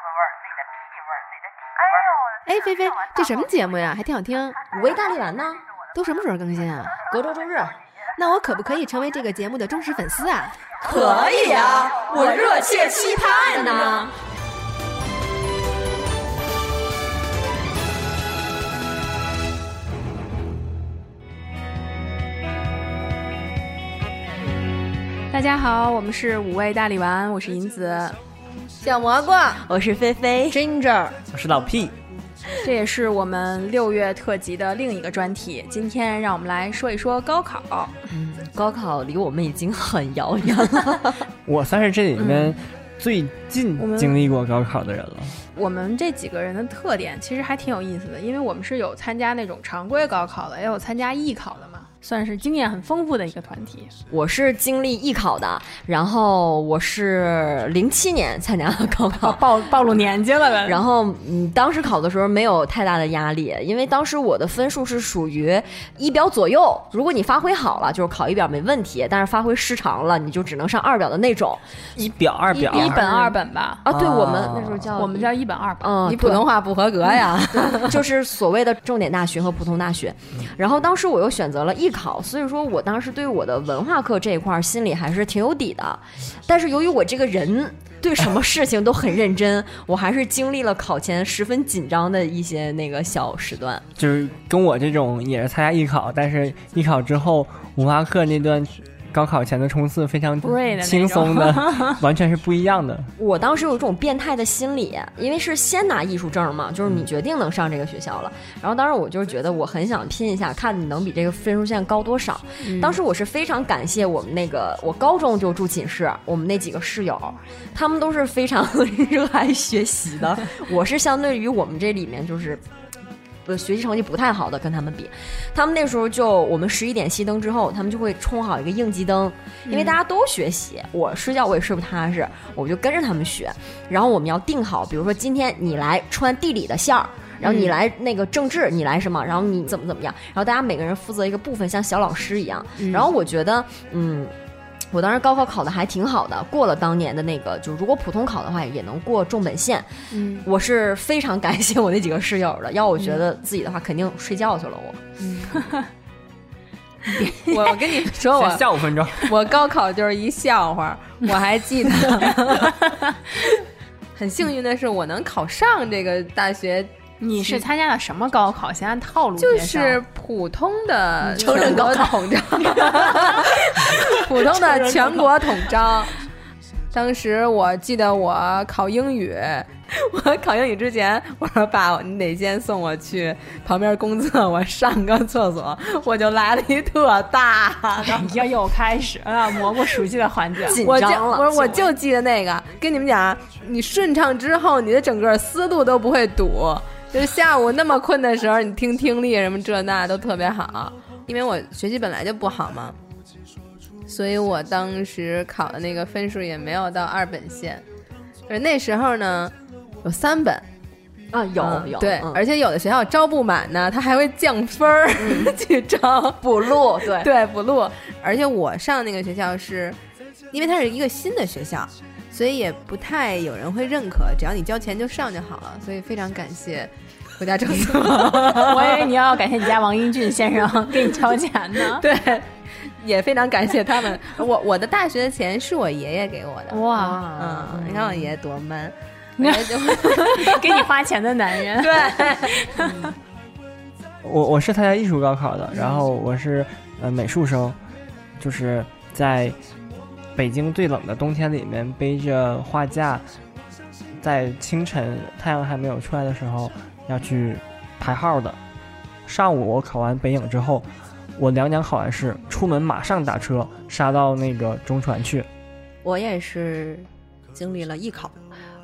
子味儿、自己的屁味儿、自己的体味儿。哎，菲菲，这什么节目呀？还挺好听。五味大力丸呢？都什么时候更新啊？隔周周日。那我可不可以成为这个节目的忠实粉丝啊？可以啊，我热切期盼呢。大家好，我们是五味大力丸，我是银子，小蘑菇，我是菲菲，Ginger，我是老 P。这也是我们六月特辑的另一个专题。今天让我们来说一说高考。嗯，高考离我们已经很遥远了。我算是这里面最近经历过高考的人了。我们这几个人的特点其实还挺有意思的，因为我们是有参加那种常规高考的，也有参加艺考的嘛。算是经验很丰富的一个团体。我是经历艺考的，然后我是零七年参加的高考，暴暴露年纪了呗。然后嗯，当时考的时候没有太大的压力，因为当时我的分数是属于一表左右。如果你发挥好了，就是考一表没问题；但是发挥失常了，你就只能上二表的那种。一表二表，一本二本吧？啊，对我们那时候叫我们叫一本二本。嗯，你普通话不合格呀？就是所谓的重点大学和普通大学。然后当时我又选择了艺考，所以说我当时对我的文化课这一块心里还是挺有底的。但是由于我这个人对什么事情都很认真，我还是经历了考前十分紧张的一些那个小时段。就是跟我这种也是参加艺考，但是艺考之后文化课那段。高考前的冲刺非常轻松的，完全是不一样的。我当时有一种变态的心理，因为是先拿艺术证嘛，就是你决定能上这个学校了。然后当时我就是觉得我很想拼一下，看你能比这个分数线高多少。当时我是非常感谢我们那个，我高中就住寝室，我们那几个室友，他们都是非常 热爱学习的。我是相对于我们这里面就是。不，学习成绩不太好的跟他们比，他们那时候就我们十一点熄灯之后，他们就会充好一个应急灯，因为大家都学习，我睡觉我也睡不踏实，我就跟着他们学。然后我们要定好，比如说今天你来穿地理的线儿，然后你来那个政治，你来什么，然后你怎么怎么样，然后大家每个人负责一个部分，像小老师一样。然后我觉得，嗯。我当时高考考的还挺好的，过了当年的那个，就如果普通考的话也能过重本线。嗯，我是非常感谢我那几个室友的，要我觉得自己的话肯定睡觉去了。我，嗯，我我跟你 说，我笑五分钟。我高考就是一笑话，我还记得。很幸运的是，我能考上这个大学。你是参加了什么高考？先按套路就是普通的 成人高考统招，普通的全国统招。当时我记得我考英语，我考英语之前，我说爸，你得先送我去旁边公厕，我上个厕所，我就来了一特大的，又又开始啊蘑菇熟悉的环境，紧张了。我说我就记得那个，跟你们讲，你顺畅之后，你的整个思路都不会堵。就是下午那么困的时候，你听听力什么这那都特别好，因为我学习本来就不好嘛，所以我当时考的那个分数也没有到二本线。就是那时候呢，有三本啊，有有对，而且有的学校招不满呢，他还会降分儿 去招补录，对对补录。而且我上那个学校是，因为它是一个新的学校。所以也不太有人会认可，只要你交钱就上就好了。所以非常感谢国家政策。我以为你要感谢你家王英俊先生 给你交钱呢。对，也非常感谢他们。我我的大学的钱是我爷爷给我的。哇，嗯，你看我爷爷多 man，给你花钱的男人。对。我我是参加艺术高考的，然后我是呃美术生，就是在。北京最冷的冬天里面，背着画架，在清晨太阳还没有出来的时候要去排号的。上午我考完北影之后，我两讲考完试，出门马上打车杀到那个中传去。我也是经历了艺考，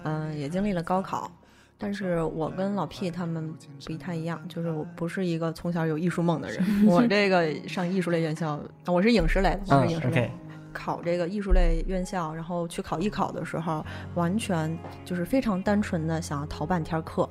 嗯，也经历了高考，但是我跟老 P 他们不太一样，就是我不是一个从小有艺术梦的人。我这个上艺术类院校，我是影视类的，我是影视类。考这个艺术类院校，然后去考艺考的时候，完全就是非常单纯的想要逃半天课，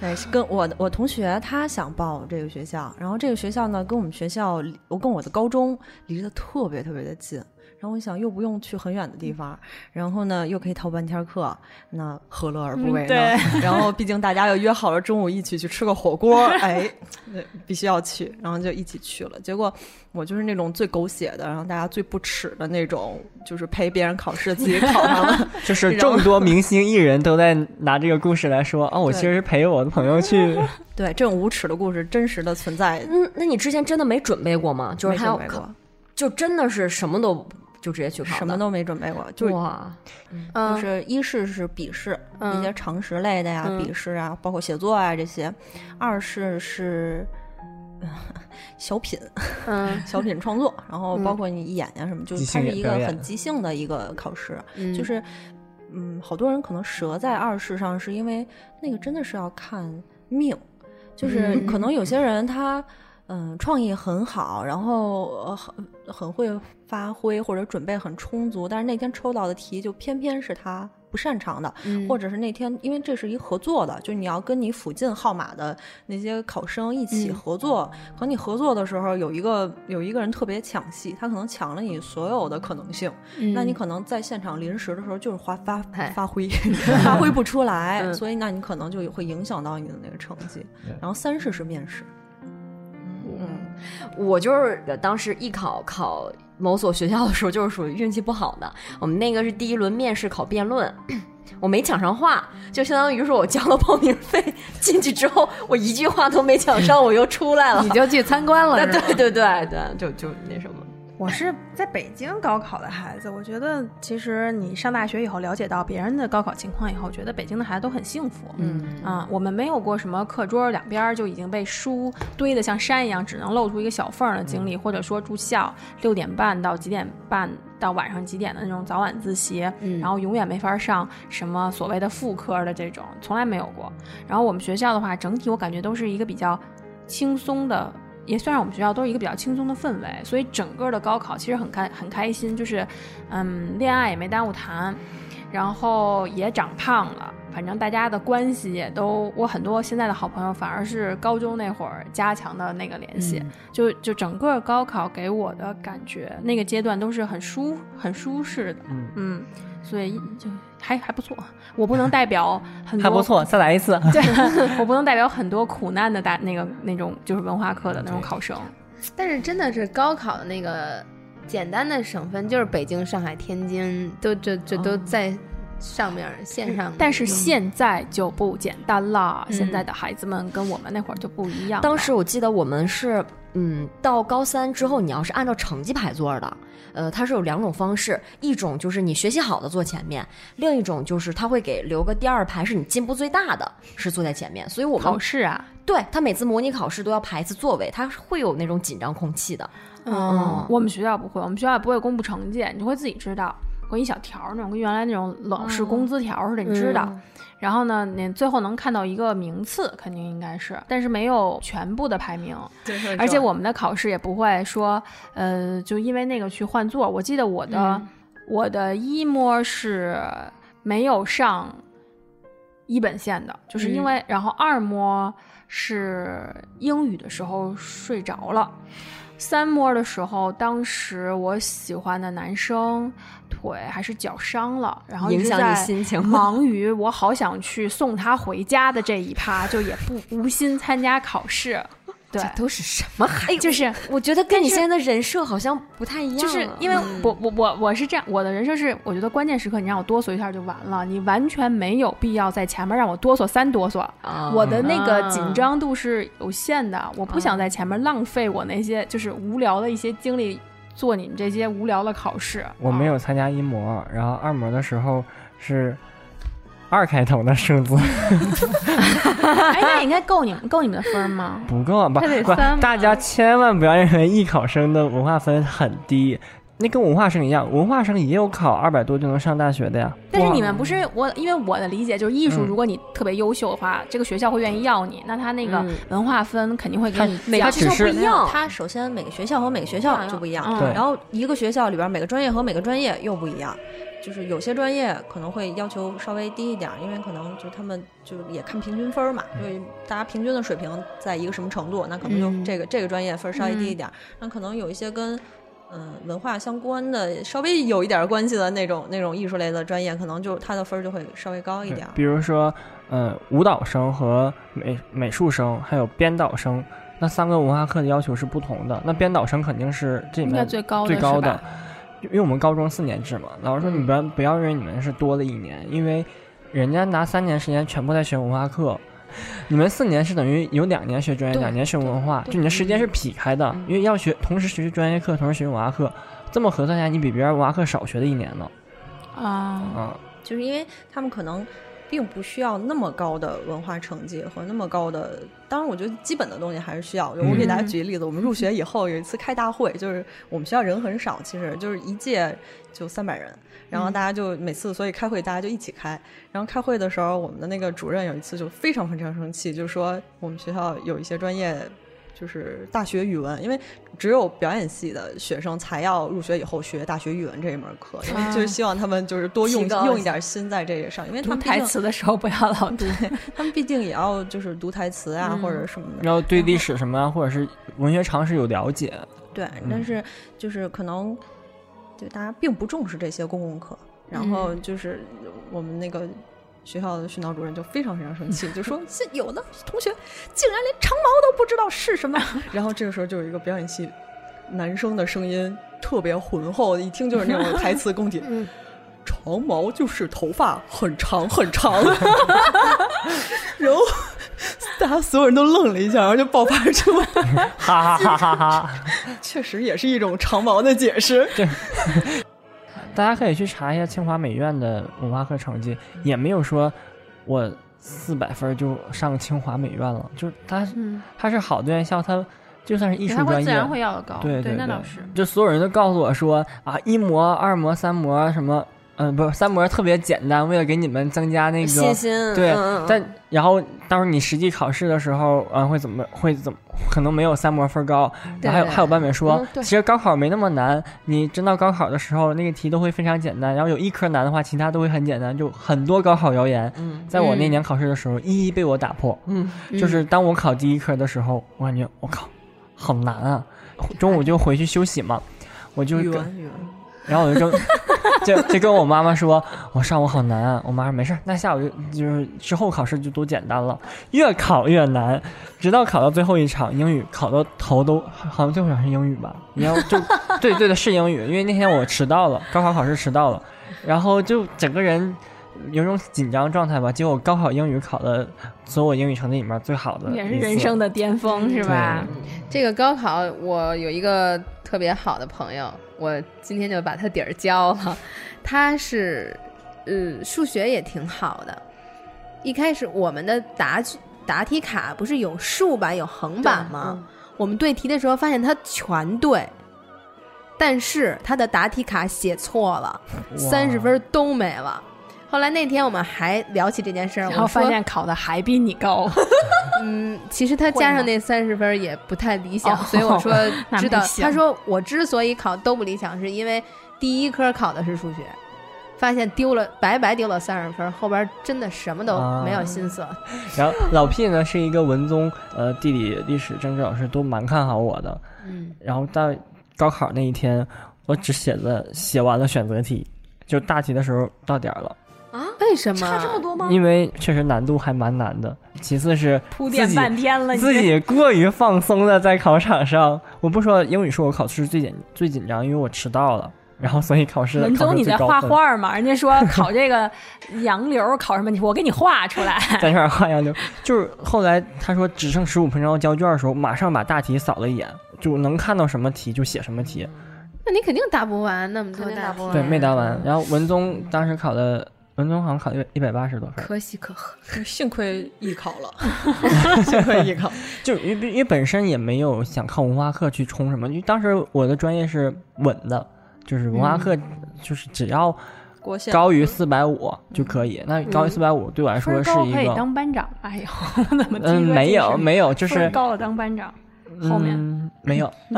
对，是跟我我同学他想报这个学校，然后这个学校呢跟我们学校离，我跟我的高中离得特别特别的近。然后我想又不用去很远的地方，然后呢又可以逃半天课，那何乐而不为呢？然后毕竟大家又约好了中午一起去吃个火锅，哎，那必须要去，然后就一起去了。结果我就是那种最狗血的，然后大家最不耻的那种，就是陪别人考试自己考上了。就是众多明星艺人都在拿这个故事来说，哦，我其实是陪我的朋友去。对，这种无耻的故事真实的存在。嗯，那你之前真的没准备过吗？就是没还要准备过，就真的是什么都就直接去考的，什么都没准备过，就哇，嗯。就是一试是笔试，嗯。一些常识类的呀，嗯。笔试啊，包括写作啊这些；二试是。呃小品，嗯。小品创作，然后包嗯括你演呀什么，就是它是一个很即兴的一个考试，嗯，就是，嗯，好多人可能折在二试上，是因为那个真的是要看命，就是嗯。可能有些人他。嗯，创意很好，然后呃很很会发挥或者准备很充足，但是那天抽到的题就偏偏是他不擅长的，嗯。或者是那天因为这是一合作的，就你要跟你附近号码的那些考生一起嗯。合作，可能你合作的时候有一个有一个人特别抢戏，他可能抢了你所有的可能性，那你可能在现场临时的时候就是发发哎发挥 发挥不出来，嗯。所以那你可能就会影响到你的那个成绩。然后三试是面试，嗯，我就是当时艺考考某所学校的时候，就是属于运气不好的。我们那个是第一轮面试考辩论，我没抢上话，就相当于说我交了报名费进去之后，我一句话都没抢上，我又出来了你。就去参观了，对对对对，就就那什么。我是在北京高考的孩子，我觉得其实你上大学以后了解到别人的高考情况以后，觉得北京的孩子都很幸福。嗯啊，我们没有过什么课桌两边儿就已经被书堆得像山一样，只能露出一个小缝儿的经历，或者说住校六点半到几点半到晚上几点的那种早晚自习，嗯然后永远没法上什么所谓的副科的这种，从来没有过。然后我们学校的话，整体我感觉都是一个比较轻松的。也算是我们学校都是一个比较轻松的氛围，所以整个的高考其实很开很开心，就是，嗯，恋爱也没耽误谈，然后也长胖了，反正大家的关系也都，我很多现在的好朋友反而是高中那会儿加强的那个联系，就就整个高考给我的感觉，那个阶段都是很舒很舒适的，嗯所以就还还不错。我不能代表 很多，还不错，再来一次。对，我不能代表很多苦难的大那个那种就是文化课的那种考生。但是真的是高考的那个简单的省份，就是北京、上海、天津，都这这都在上面线上。但是现在就不简单了，嗯现在的孩子们跟我们那会儿就不一样。当时我记得我们是，嗯，到高三之后，你要是按照成绩排座的，呃，它是有两种方式，一种就是你学习好的坐前面，另一种就是他会给留个第二排，是你进步最大的，是坐在前面。所以我们考试啊，对他每次模拟考试都要排一次座位，他会有那种紧张空气的。嗯，我们学校不会，我们学校也不会公布成绩，你就会自己知道，会一小条儿那种，跟原来那种老式工资条似的，你知道。嗯然后呢，你最后能看到一个名次，肯定应该是，但是没有全部的排名。而且我们的考试也不会说，呃，就因为那个去换座。我记得我的、我的一模是没有上一本线的，就是因为，然后二模是英语的时候睡着了。三摸的时候，当时我喜欢的男生腿还是脚伤了，然后影响你心情忙于我好想去送他回家的这一趴，就也不无心参加考试。对，都是什么孩子？就是 我觉得跟你现在的人设好像不太一样。就是因为我我我我是这样，我的人设是，我觉得关键时刻你让我哆嗦一下就完了，你完全没有必要在前面让我哆嗦三哆嗦。啊我的那个啊紧张度是有限的，我不想在前面浪费我那些就是无聊的一些精力做你们这些无聊的考试。我没有参加一模，然后二模的时候是二开头的数字，哎，那应该够你们够你们的分儿吗？不够不大家千万不要认为艺考生的文化分很低。那跟文化生一样，文化生也有考二百多就能上大学的呀。但是你们不是我，因为我的理解就是艺术，嗯如果你特别优秀的话，这个学校会愿意要你，那他那个嗯文化分肯定会给你降每个学校不一样它首先每个学校和每个学校就不一样，然后一个学校里边每个专业和每个专业又不一样，就是有些专业可能会要求稍微低一点儿，因为可能就他们就也看平均分儿嘛，就是大家平均的水平在一个什么程度，那可能就嗯这个、这个专业分儿稍微低一点儿，那可能有一些跟。嗯，文化相关的稍微有一点关系的那种那种艺术类的专业，可能就他的分儿就会稍微高一点。比如说，呃，舞蹈生和美美术生还有编导生，那三个文化课的要求是不同的。那编导生肯定是这里应该面最高的最高的，因为我们高中四年制嘛。老师说你不要不要认为你们是多了一年，因为人家拿三年时间全部在学文化课。你们四年是等于有两年学专业，两年学文化，就你的时间是劈开的，因为要学同时学专业课，同时学文化课，这么核算下来，你比别人文化课少学了一年呢。啊，啊，就是因为他们可能并不需要那么高的文化成绩和那么高的，当然我觉得基本的东西还是需要。我给大家举个例子，我们入学以后有一次开大会，就是我们学校人很少，其实就是一届就三百人，然后大家就每次所以开会大家就一起开，然后开会的时候，我们的那个主任有一次就非常非常生气，就是说我们学校有一些专业。就是大学语文，因为只有表演系的学生才要入学以后学大学语文这一门课，因为就是希望他们就是多用用一点心在这个上，因为他们台词的时候不要老读。他们毕竟也要就是读台词啊、嗯或者什么的。然后对历史什么啊，或者是文学常识有了解。对，嗯但是就是可能就大家并不重视这些公共课，然后就是我们那个。学校的训导主任就非常非常生气，就说这有的同学竟然连长毛都不知道是什么。然后这个时候就有一个表演系男生的声音特别浑厚，一听就是那种台词功底。长毛就是头发很长很长，然后大家所有人都愣了一下，然后就爆发出哈哈哈哈哈！确实也是一种长毛的解释。大家可以去查一下清华美院的文化课成绩，也没有说我四百分就上清华美院了，就是它嗯，它是好的院校，它就算是艺术专业会自然业，会要的高。对对对那倒是。就所有人都告诉我说啊，一模、二模、三模什么，嗯、不是三模特别简单，为了给你们增加那个信心，对嗯嗯但然后到时候你实际考试的时候，啊，会怎么会怎么可能没有三模分高？对还有还有班委说嗯，其实高考没那么难，你真到高考的时候，那个题都会非常简单，然后有一科难的话，其他都会很简单，就很多高考谣言，嗯在我那嗯年考试的时候，一一被我打破。嗯，就是当我考第一科的时候，我感觉我靠，好难啊！中午就回去休息嘛，我就跟语文，语文，然后我就跟 就就跟我妈妈说，我上午好难啊。我妈说没事儿，那下午就就是之后考试就都简单了，越考越难，直到考到最后一场英语，考到头都好像最后一场是英语吧，你要就 对对的是英语，因为那天我迟到了，高考考试迟到了，然后就整个人。有种紧张状态吧，结果高考英语考的所有英语成绩里面最好的，也是人生。的巅峰，是吧？这个高考，我有一个特别好的朋友，我今天就把他底儿交了。他是，呃，数学也挺好的。一开始我们的答答题卡不是有竖版有横版吗？我们对题的时候发现他全对，但是他的答题卡写错了，三十分都没了。后来那天我们还聊起这件事儿，然后我说发现考的还比你高，嗯，其实他加上那三十分也不太理想，哦所以我说 知道他说我之所以考都不理想，是因为第一科考的是数学，发现丢了白白丢了三十分，后边真的什么都没有心思。了。然后老 P 呢是一个文综，呃，地理、历史、政治老师都蛮看好我的。嗯，然后到高考那一天，我只写了写完了选择题，就大题的时候到点儿了，为什么差这么多吗？因为确实难度还蛮难的。其次是铺垫半天了，你自己过于放松的在考场上，我不说英语是我考试最紧最紧张，因为我迟到了，然后所以考试文考试总你在画。画嘛？人家说考这个洋流考什么题，我给你画出来。在这儿画洋流，就是后来他说只剩十五分钟要交卷的时候，马上把大题扫了一眼，就能看到什么题就写什么题。那你肯定答不完那么多大题肯定答不完对，没答完。然后文综当时考的，文综好像考了一百八十多分，可喜可贺。幸亏艺考了，幸亏艺考。就因为因为本身也没有想靠文化课去冲什么，因为当时我的专业是稳的，就是文化课，就是只要高于四百五就可以。那高于四百五对我来说分高可以是一个，当班长吧？以后 怎么？嗯，没有没有，就是高了当班长，后面。嗯没有。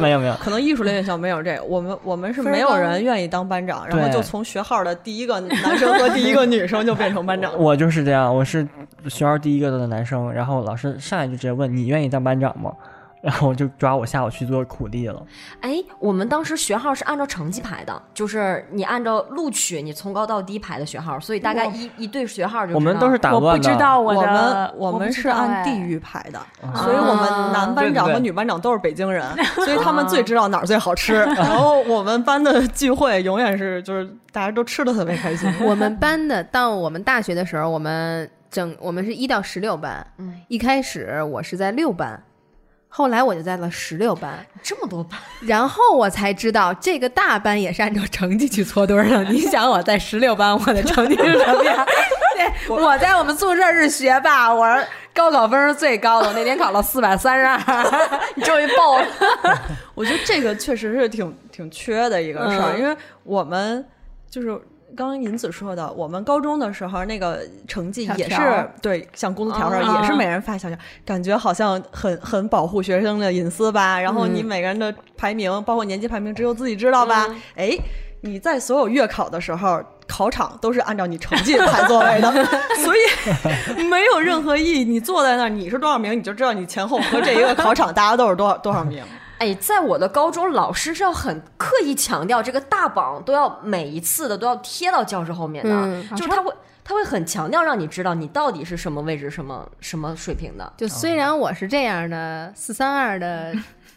没有？没有，可能艺术类院校没有这个，我们我们是没有人愿意当班长，然后就从学号的第一个男生和 第一个女生就变成班长。我就是这样，我是学号第一个的男生，然后老师上来就直接问你愿意当班长吗？然后就抓我下午去做苦力了。哎，我们当时学号是按照成绩排的，就是你按照录取，你从高到低排的学号，所以大概一一对学号就我们都是打我不乱的，知道我我们我们是按地哎域排的，啊所以我们男班长和女班长都是北京人，所以他们最知道哪儿最好吃。然后我们班的聚会永远是就是大家都吃的特别开心。我们班的到我们大学的时候，我们整我们是一到十六班，嗯，一开始我是在六班，后来我就在了十六班，这么多班，然后我才知道这个大班也是按照成绩去搓堆儿的。你想我在十六班，我的成绩是什么样？对，我在我们宿舍是学霸，我是高考分是最高的，我那年考了四百三十二。你终于爆了。我觉得这个确实是挺挺缺的一个事儿，嗯因为我们就是刚刚银子说的，我们高中的时候那个成绩也是对，像工资条上、嗯也是每人发小条，感觉好像很很保护学生的隐私吧。然后你每个人的排名，包括年级排名，只有自己知道吧？哎，你在所有月考的时候。考场都是按照你成绩排座位的，所以没有任何意义。你坐在那儿，你是多少名，你就知道你前后和这一个考场大家都是多少多少名。哎，在我的高中，老师是要很刻意强调这个大榜都要每一次的都要贴到教室后面的，嗯就是他会他会很强调让你知道你到底是什么位置、什么什么水平的，就虽然我是这样的四三二的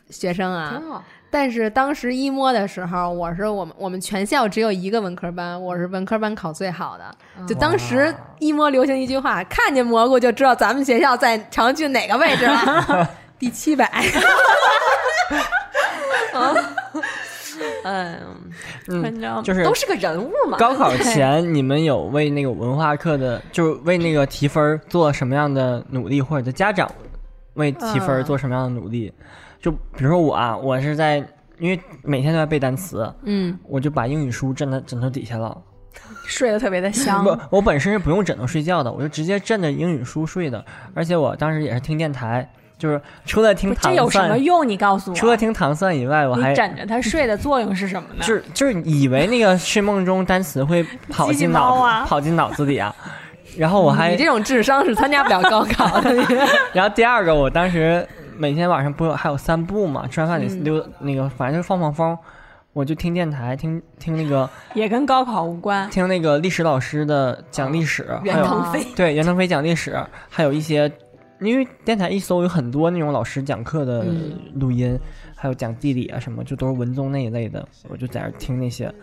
学生啊，挺好。但是当时一摸的时候，我是我们我们全校只有一个文科班，我是文科班考最好的。就当时一摸流行一句话，看见蘑菇就知道咱们学校在长郡哪个位置了，第七百。嗯，反正就是都是个人物嘛。高考前，你们有为那个文化课的，就是为那个提分儿做什么样的努力，或者家长为提分儿做什么样的努力？就比如说我啊，我是在因为每天都在背单词，嗯，我就把英语书枕在枕头底下了。睡得特别的香。不，我本身是不用枕头睡觉的，我就直接枕着英语书睡的。而且我当时也是听电台，就是除了听不这糖有什么蒜，用？你告诉我。除了听糖蒜以外，我还你枕着它睡的作用是什么呢？就是就是以为那个睡梦中单词会跑进脑 跑进脑子里啊。然后我还你这种智商是参加不了高考的。然后第二个，我当时每天晚上不有还有散步嘛，吃完饭得溜、那个，反正就是放放风，我就听电台，听听那个也跟高考无关。听那个历史老师的讲历史，袁腾飞，对袁腾飞讲历史，还有一些，因为电台一搜有很多那种老师讲课的录音，还有讲地理啊什么，就都是文综那一类的，我就在那听那些，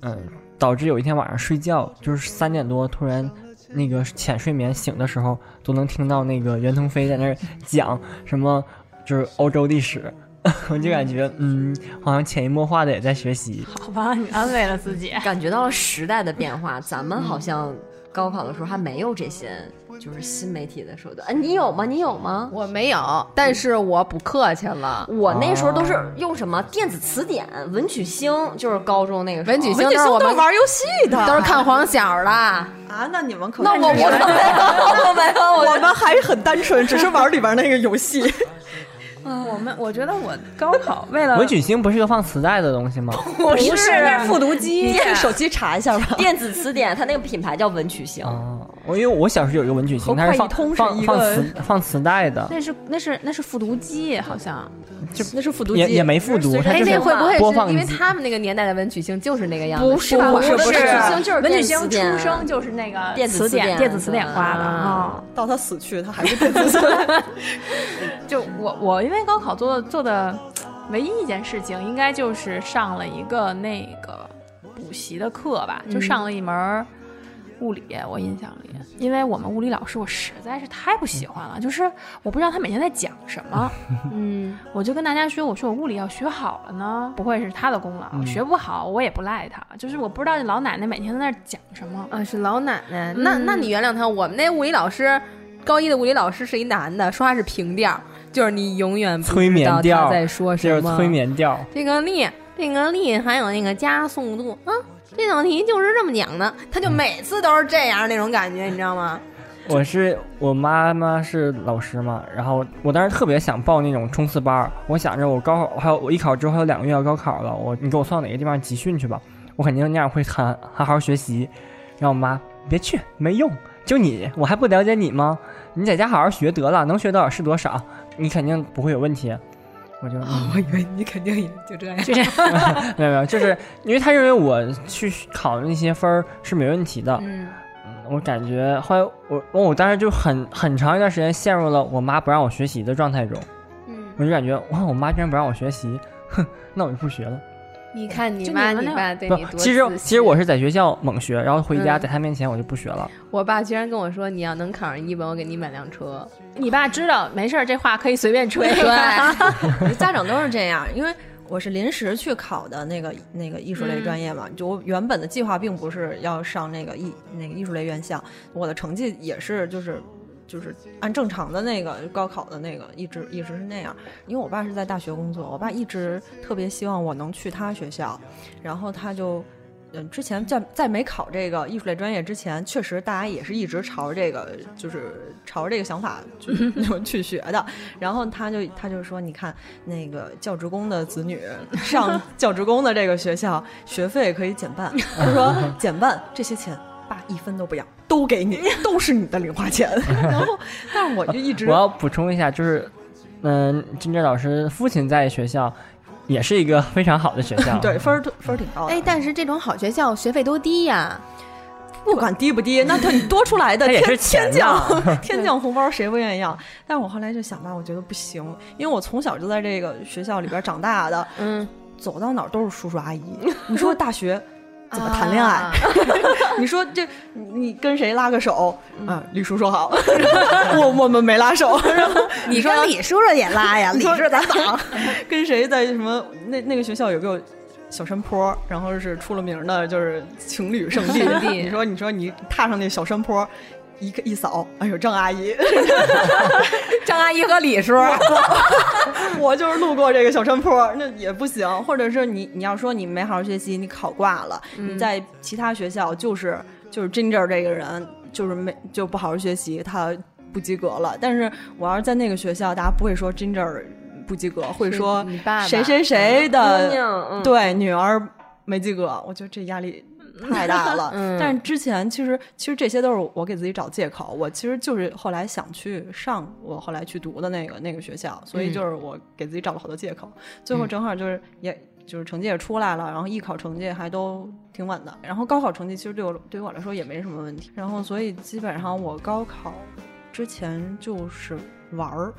嗯，导致有一天晚上睡觉就是三点多突然。那个浅睡眠醒的时候，都能听到那个袁腾飞在那儿讲什么，就是欧洲历史，我就感觉嗯，好像潜移默化的也在学习。好吧，你安慰了自己。感觉到了时代的变化。咱们好像高考的时候还没有这些，就是新媒体的手段。哎，你有吗？你有吗？我没有，但是我不客气了。我那时候都是用什么电子词典、文曲星，就是高中那个时候文曲星文曲星都是玩游戏的，都是看黄小的。啊？那你们可那我 我没有，我没有，我们还是很单纯，只是玩里边那个游戏。我们我觉得我高考为了文曲星不是个放磁带的东西吗？不是那是复读机，可以手机查一下吧。电子词典，它那个品牌叫文曲星。哦，我因为我小时候有一个文曲星，它是放放放磁放磁带的，那是那是那是复读机，好像就那是复读机，也也没复读，它哎，那会不会播放是因为。他们那个年代的文曲星就是那个样子？不是不是吧不是文曲星就是文曲星出生就是那个电子词词典电子词典花的啊啊。到他死去，他还是电子词典。就我我因为高考做的做的唯一一件事情，应该就是上了一个那个补习的课吧，就上了一门儿物理。我印象里，因为我们物理老师我实在是太不喜欢了，就是我不知道他每天在讲什么，嗯，我就跟大家说，我说我物理要学好了呢，不会是他的功劳，学不好我也不赖他，就是我不知道这老奶奶每天在那儿讲什么。啊，是老奶奶。那那你原谅他，我们那物理老师，高一的物理老师是一男的，说话是平调，就是你永远不催知道眠调他在说就是什么。催眠调，这个力这个力还有那个加速度啊，这道题就是这么讲的，他就每次都是这样那种感觉，你知道吗？我是我妈妈是老师嘛，然后我当时特别想报那种冲刺班儿，我想着我高考还有我艺考之后还有两个月要高考了，我你给我送到哪个地方集训去吧，我肯定那样会很好好学习。然后我妈别去，没用，就你我还不了解你吗？你在家好好学得了，能学多少是多少，你肯定不会有问题。我就、嗯我以为你肯定也就这样，就这样。没有没有，就是因为他认为我去考的那些分儿是没问题的，嗯，嗯，我感觉后来我我我当时就很很长一段时间陷入了我妈不让我学习的状态中，嗯，我就感觉哇，我妈居然不让我学习，哼，那我就不学了。你看你妈你爸对你，多其实其实我是在学校猛学，然后回家嗯在他面前我就不学了。我爸居然跟我说，你要能考上一本，我给你买辆车。你爸知道没事儿，这话可以随便吹。对，家长都是这样，因为我是临时去考的那个那个艺术类专业嘛，就我原本的计划并不是要上那个艺那个艺术类院校，我的成绩也是就是。就是按正常的那个高考的那个，一直一直是那样。因为我爸是在大学工作，我爸一直特别希望我能去他学校，然后他就，嗯，之前在在没考这个艺术类专业之前，确实大家也是一直朝着这个，就是朝着这个想法去 去学的。然后他就他就说，你看那个教职工的子女上 教职工的这个学校，学费可以减半。他说 减半这些钱。爸一分都不要，都给你，都是你的零花钱。然后，但是我就一直我要补充一下，就是嗯，金哲老师父亲在学校也是一个非常好的学校，对分儿分儿挺高的。哎，但是这种好学校学费都低呀。不管低不低，那他你多出来的也天是钱天降天降红包，谁不愿意要？但是我后来就想吧，我觉得不行，因为我从小就在这个学校里边长大的，嗯，走到哪儿都是叔叔阿姨。你说大学怎么谈恋爱？啊 你说这你你跟谁拉个手？啊，李叔说好，我我们没拉手。你说李叔叔也拉呀，李叔叔咱党。跟谁在什么那那个学校有个小山坡，然后是出了名的，就是情侣。圣地你说你说你踏上那小山坡。一个一扫，哎呦，郑阿姨 张阿姨和李叔，我就是路过这个小山坡，那也不行。或者是你你要说你没好好学习，你考挂了，你在其他学校就是就是 Ginger 这个人就是没就不好好学习，他不及格了。但是我要是在那个学校，大家不会说 Ginger 不及格，会说你爸爸谁谁谁的对女儿没及格。我觉得这压力。太大了，嗯。但是之前其实其实这些都是我给自己找借口，我其实就是后来想去上我后来去读的那个那个学校，所以就是我给自己找了好多借口，最后正好就是也就是成绩也出来了，然后艺考成绩还都挺稳的，然后高考成绩其实对我对于我来说也没什么问题，然后所以基本上我高考之前就是玩儿。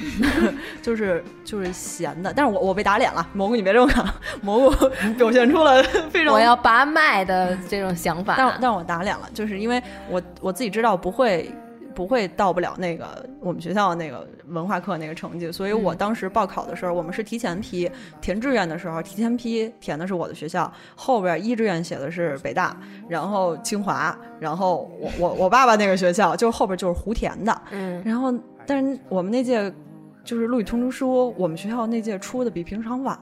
就是就是闲的，但是我我被打脸了，蘑菇你别这么看，蘑菇 表现出了非常我要拔麦的这种想法。但但我打脸了，就是因为我我自己知道不会不会到不了那个我们学校那个文化课那个成绩，所以我当时报考的时候，我们是提前批填志愿的时候，提前批填的是我的学校，后边一志愿写的是北大，然后清华，然后我我我爸爸那个学校就是后边就是胡填的，嗯，然后但是我们那届。就是录取通知书，我们学校那届出的比平常晚，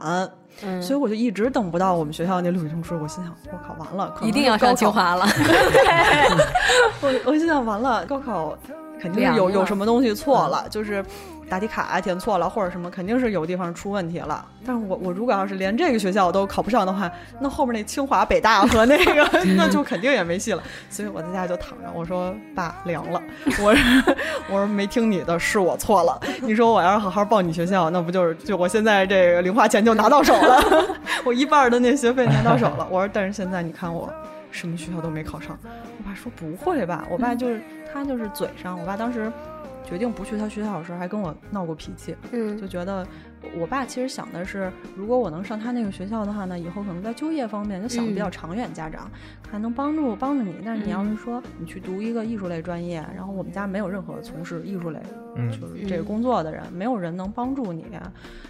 嗯所以我就一直等不到我们学校那录取通知书。我心想，我考完了，一定要上清华了。我我心想完了，高考肯定是有有什么东西错了，就是答题卡啊填错了，或者什么，肯定是有地方出问题了。但是我我如果要是连这个学校都考不上的话，那后面那清华、北大和那个 那就肯定也没戏了。所以我在家就躺着，我说爸凉了，我说我说没听你的，是我错了。你说我要是好好报你学校，那不就是就我现在这个零花钱就拿到手了，我一半的那学费拿到手了。我说但是现在你看我。什么学校都没考上，我爸说不会吧？我爸就是他就是嘴上，我爸当时决定不去他学校的时候，还跟我闹过脾气，嗯就觉得我爸其实想的是，如果我能上他那个学校的话呢，以后可能在就业方面就想的比较长远，家长还能帮助帮助你。但是你要是说你去读一个艺术类专业，然后我们家没有任何从事艺术类嗯就是这个工作的人，没有人能帮助你，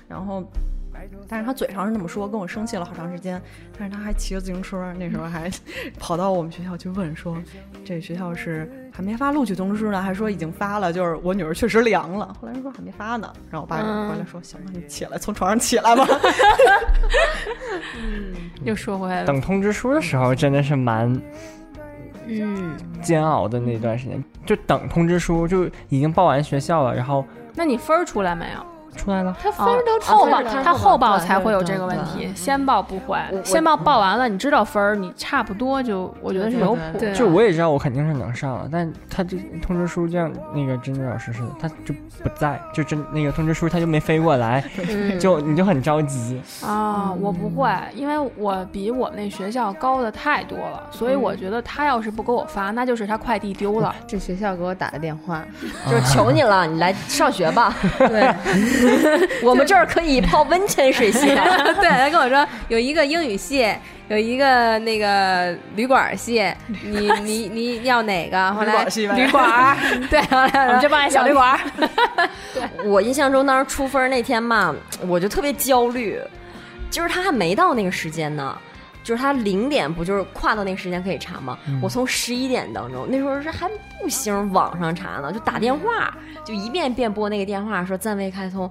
然后。但是他嘴上是那么说，跟我生气了好长时间。但是他还骑着自行车，那时候还 跑到我们学校去问说，这学校是还没发录取通知呢，还说已经发了，就是我女儿确实凉了。后来说还没发呢，然后我爸就回来说，行吧，你起来，从床上起来吧。又说回来了，等通知书的时候真的是蛮嗯，煎熬的那段时间，就等通知书就已经报完学校了，然后那你分儿出来没有？出来了。他分儿都后报，分儿都他后报才会有这个问题，先报不会。先报报完了，你知道分儿，你差不多就我觉得是有谱。就我也知道我肯定是能上了，但他这通知书这样，那个真真老师似的，他就不在，就真那个通知书他就没飞过来，嗯就你就很着急。啊，我不会，因为我比我那学校高的太多了，所以我觉得他要是不给我发，那就是他快递丢了。这学校给我打的电话，就是求你了，你来上学吧。对 我们这儿可以泡温泉水洗澡。对，他跟我说有一个英语系，有一个那个旅馆系，你 你你要哪个？后来旅馆对，后来我们这帮小旅馆儿，我印象中当时出分那天嘛，我就特别焦虑，就是他还没到那个时间呢。就是他零点不就是跨到那个时间可以查吗？我从十一点当中，那时候是还不兴，网上查呢，就打电话，就一遍遍拨那个电话说暂未开通，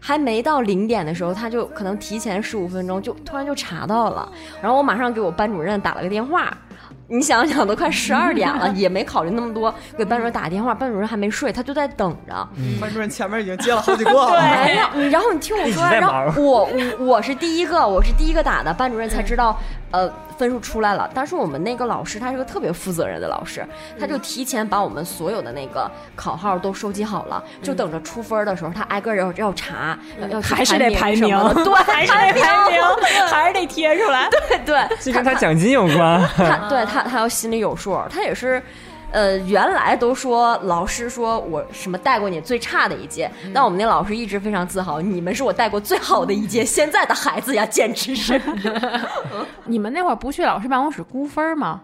还没到零点的时候，他就可能提前十五分钟就突然就查到了，然后我马上给我班主任打了个电话。你想想，都快十二点了，也没考虑那么多，给班主任打电话，班主任还没睡，他就在等着。班主任前面已经接了好几个了。哎呀，你然后你听我说，在然后我我我是第一个，我是第一个打的，班主任才知道，呃，分数出来了。但是我们那个老师他是个特别负责任的老师，他就提前把我们所有的那个考号都收集好了，就等着出分的时候，他挨个要要查，要要去还是得排名 对，还是得排名，还是得贴出来。对对，这跟他奖金有关。他对他他要心里有数，他也是。呃，原来都说老师说我什么带过你最差的一届，但我们那老师一直非常自豪，你们是我带过最好的一届。现在的孩子呀，简直是 你们那会儿不去老师办公室估分吗？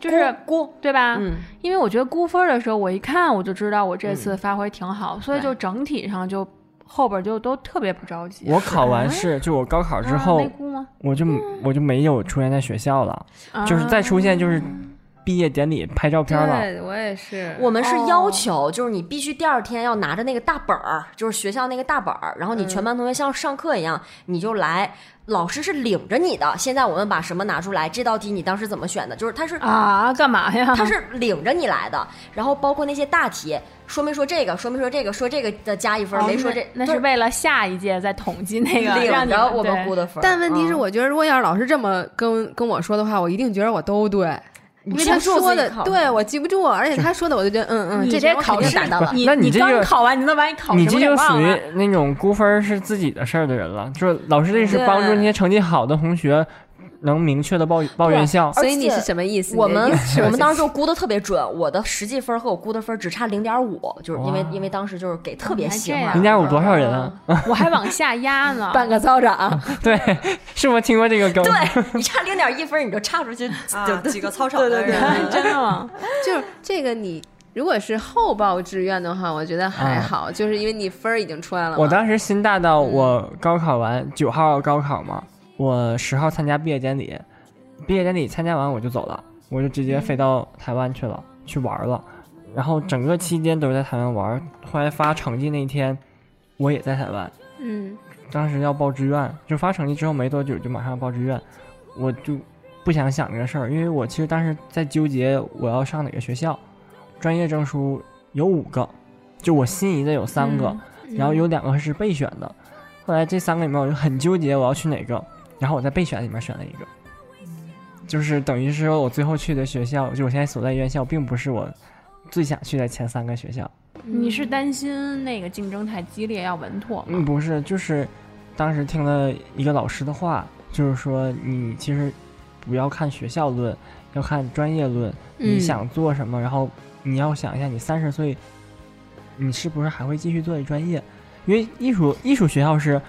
就是估，对吧？嗯，因为我觉得估分的时候，我一看我就知道我这次发挥挺好，所以就整体上就后边就都特别不着急。我考完试，就我高考之啊后没，估吗？我就我就没有出现在学校了，啊就是再出现就是毕业典礼拍照片了。对我也是，我们是要求，就是你必须第二天要拿着那个大本儿，就是学校那个大本儿，然后你全班同学像上课一样，你就来，老师是领着你的。现在我们把什么拿出来？这道题你当时怎么选的？就是他是啊，干嘛呀？他是领着你来的，然后包括那些大题，说没说这个，说没说这个，说这个的加一分，哦没说这，那那是为了下一届再统计那个，领着我 们估的分。但问题是，嗯我觉得如果要是老师这么跟跟我说的话，我一定觉得我都对。因为他说的对我记不住，而且他说的我就觉得，嗯嗯，你这些我肯这考试定达到了。你你那你这个刚考完，你能把你考你这什么给就属于？那种估分是自己的事儿的人了，就是老师这是帮助那些成绩好的同学能明确的报报院校。所以你是什么意思？我们我们当时就估的特别准，我的实际分和我估的分只差零点五，就是因为因为当时就是给特别细化还这样零。点五多少人啊？我还往下压呢。半个操场，对，是我听过这个梗。对你差零点一分你就差出去啊就，几个操场的人，真的吗？就是这个你。如果是后报志愿的话，我觉得还好，就是因为你分儿已经出来了。我当时心大到我高考完九号高考嘛，我十号参加毕业典礼，毕业典礼参加完我就走了，我就直接飞到台湾去了，去玩了。然后整个期间都是在台湾玩。后来发成绩那天，我也在台湾。嗯，当时要报志愿，就发成绩之后没多久就马上要报志愿，我就不想想这个事儿，因为我其实当时在纠结我要上哪个学校，专业证书有五个，就我心仪的有三个，然后有两个是备选的，后来这三个里面我就很纠结我要去哪个，然后我在备选里面选了一个，就是等于是说我最后去的学校，就我现在所在院校，并不是我最想去的前三个学校。你是担心那个竞争太激烈要稳妥嗯，吗？不是，就是当时听了一个老师的话，就是说你其实不要看学校论，要看专业论。你嗯想做什么，然后你要想一下，你三十岁，你是不是还会继续做这专业？因为艺术艺术学校是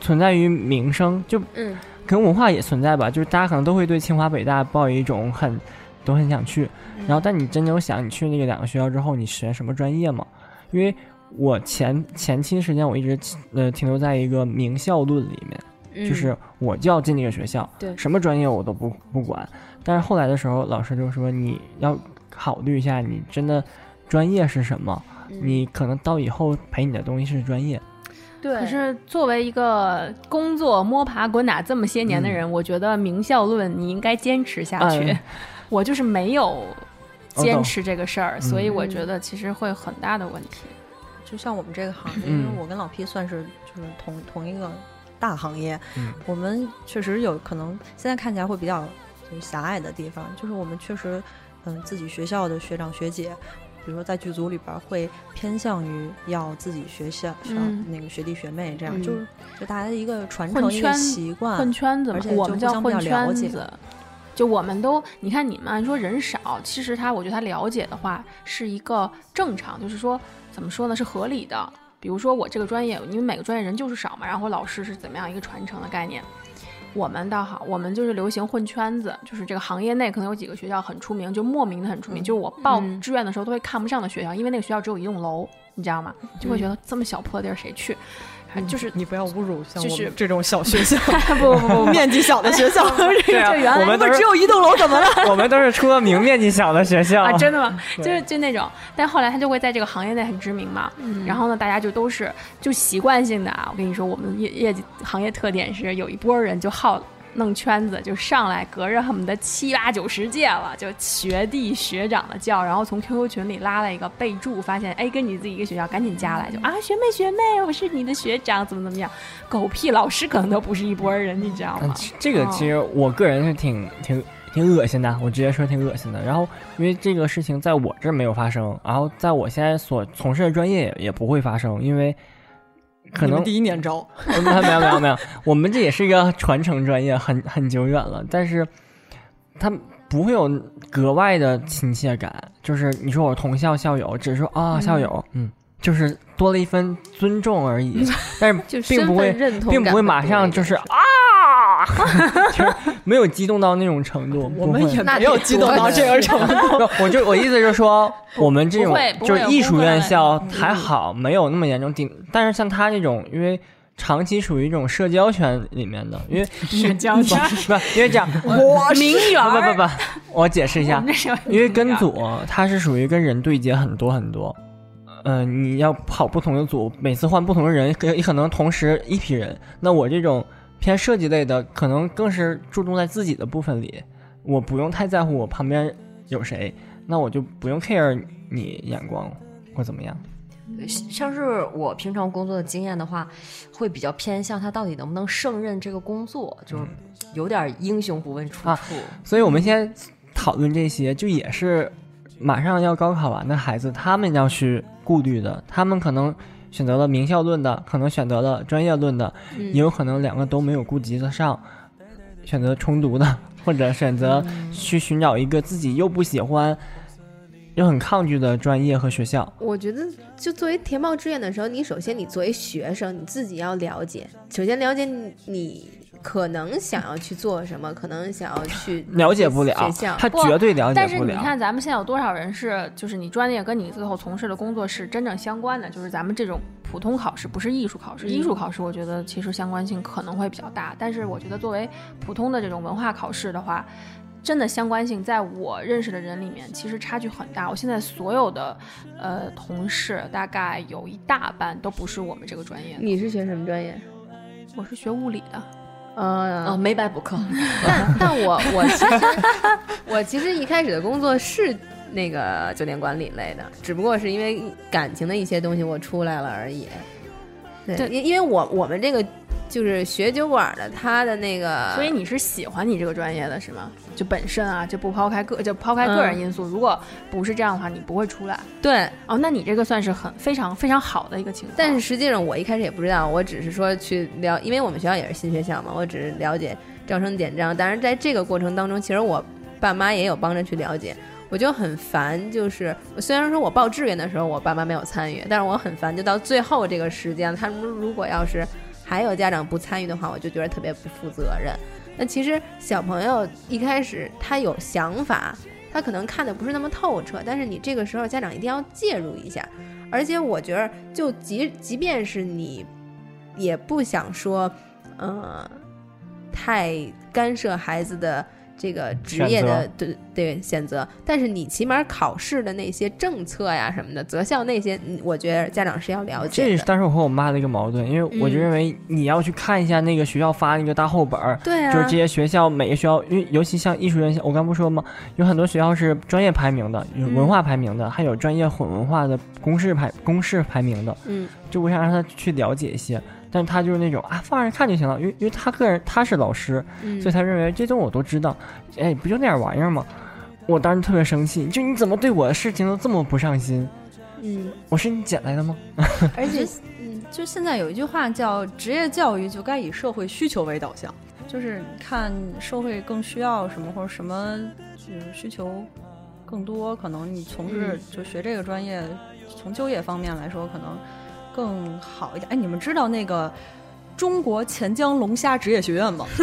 存在于名声，就嗯可能文化也存在吧，就是大家可能都会对清华北大抱有一种很都很想去，然后但你真的有想你去那个两个学校之后，你学什么专业吗？因为我前前期时间我一直呃停留在一个名校论里面，嗯就是我就要进那个学校，对什么专业我都不不管。但是后来的时候，老师就说你要考虑一下你真的专业是什么，嗯你可能到以后陪你的东西是专业。对，可是作为一个工作摸爬滚打这么些年的人，我觉得名校论你应该坚持下去。嗯。我就是没有坚持这个事儿，所以我嗯觉得其实会很大的问题。就像我们这个行业，因为嗯我跟老 P 算是就是同同一个大行业，嗯。我们确实有可能现在看起来会比较就是狭隘的地方，就是我们确实，嗯，自己学校的学长学姐，比如说在剧组里边会偏向于要自己学校上嗯那个学弟学妹这样，嗯就是就大家的一个传承一个圈习惯，混圈子而且，我们叫混圈子。就我们都，你看你们按说人少，其实他，我觉得他了解的话是一个正常，就是说怎么说呢，是合理的。比如说我这个专业，因为每个专业人就是少嘛，然后老师是怎么样一个传承的概念。我们倒好，我们就是流行混圈子，就是这个行业内可能有几个学校很出名，就莫名的很出名。就是我报嗯志愿的时候都会看不上的学校，因为那个学校只有一栋楼，你知道吗？就会觉得这么小破地儿谁去？就是你不要侮辱像我们这种小学校，不不不不，面积小的学校，对啊就原来我们都是只有一栋楼怎么了？我们都是出了名面积小的学校啊，真的吗？就是就那种，但后来他就会在这个行业内很知名嘛。嗯然后呢，大家就都是就习惯性的啊。我跟你说，我们业业绩行业特点是有一波人就好弄圈子，就上来隔着恨不得七八九十届了，就学弟学长的叫，然后从 QQ 群里拉了一个备注，发现哎跟你自己一个学校，赶紧加来，就啊学妹学妹，我是你的学长，怎么怎么样？狗屁老师可能都不是一拨人，你知道嗯吗？，这个其实我个人是挺挺挺恶心的，我直接说挺恶心的。然后因为这个事情在我这儿没有发生，然后在我现在所从事的专业也也不会发生，因为可能第一年招，呃 没有没有没有没有，我们这也是一个传承专业，很很久远了，但是他不会有格外的亲切感。就是你说我同校校友，只是说啊校友，嗯，就是多了一分尊重而已，但是 并不会认同并不会马上就是啊，就是没有激动到那种程度。我们也没有激动到这个程度。不 我就我意思就是说，我们这种就是有艺术院校还好，没有那么严重。顶，但是像他这种，因为长期属于一种社交圈里面的，因为社交圈不不，因为这样，我名媛不儿不不不，我解释一下因为跟组它是属于跟人对接很多很多。嗯、你要跑不同的组，每次换不同的人，可也可能同时一批人。那我这种偏设计类的，可能更是注重在自己的部分里，我不用太在乎我旁边有谁，那我就不用 care 你眼光或怎么样。像是我平常工作的经验的话，会比较偏向他到底能不能胜任这个工作，就是有点英雄不问出啊处。所以我们现在讨论这些，就也是马上要高考完的孩子，他们要去顾虑的。他们可能选择了名校论的，可能选择了专业论的，嗯。也有可能两个都没有顾及得上，选择重读的，或者选择去寻找一个自己又不喜欢又很抗拒的专业和学校。我觉得，就作为填报志愿的时候，你首先你作为学生，你自己要了解，首先了解你你可能想要去做什么，可能想要去 了解不了学校，他绝对了但是解不了。你看，咱们现在有多少人是，就是你专业跟你最后从事的工作是真正相关的？就是咱们这种普通考试，不是艺术考试。艺术考试，我觉得其实相关性可能会比较大。但是我觉得作为普通的这种文化考试的话，真的相关性，在我认识的人里面，其实差距很大。我现在所有的呃同事，大概有一大半都不是我们这个专业的。你是学什么专业？我是学物理的，嗯、哦，没白补课，但但我我其实 我其实一开始的工作是那个酒店管理类的，只不过是因为感情的一些东西我出来了而已。对因因为我我们这个就是学酒馆的，他的那个，所以你是喜欢你这个专业的是吗？就本身啊，就不抛开个就抛开个人因素，如果不是这样的话，你不会出来。对，哦，那你这个算是很非常非常好的一个情况。但是实际上我一开始也不知道，我只是说去了，因为我们学校也是新学校嘛，我只是了解招生简章。当然，在这个过程当中，其实我爸妈也有帮着去了解。我就很烦，就是虽然说我报志愿的时候我爸妈没有参与，但是我很烦，就到最后这个时间，他们如果要是还有家长不参与的话，我就觉得特别不负责任。那其实小朋友一开始他有想法，他可能看的不是那么透彻，但是你这个时候家长一定要介入一下。而且我觉得，就即即便是你也不想说，呃，太干涉孩子的这个职业的对对选择，但是你起码考试的那些政策呀什么的，择校那些，嗯我觉得家长是要了解的。也是当时我和我妈的一个矛盾，因为我就嗯认为你要去看一下那个学校发那个大厚本儿，对啊，就是这些学校每个学校，因为尤其像艺术院校，我刚不说吗？有很多学校是专业排名的，有嗯文化排名的，还有专业混文化的公式排公式排名的。嗯就我想让他去了解一些，但是他就是那种啊，放着看就行了，因为因为他个人他是老师，嗯所以他认为这东西我都知道，哎，不就那点玩意儿吗？我当时特别生气，就你怎么对我的事情都这么不上心？嗯，我是你捡来的吗？而且，嗯，就现在有一句话叫“职业教育就该以社会需求为导向”，就是看社会更需要什么或者什么就是需求更多，可能你从事就学这个专业，从就业方面来说可能更好一点。哎，你们知道那个中国钱江龙虾职业学院吗？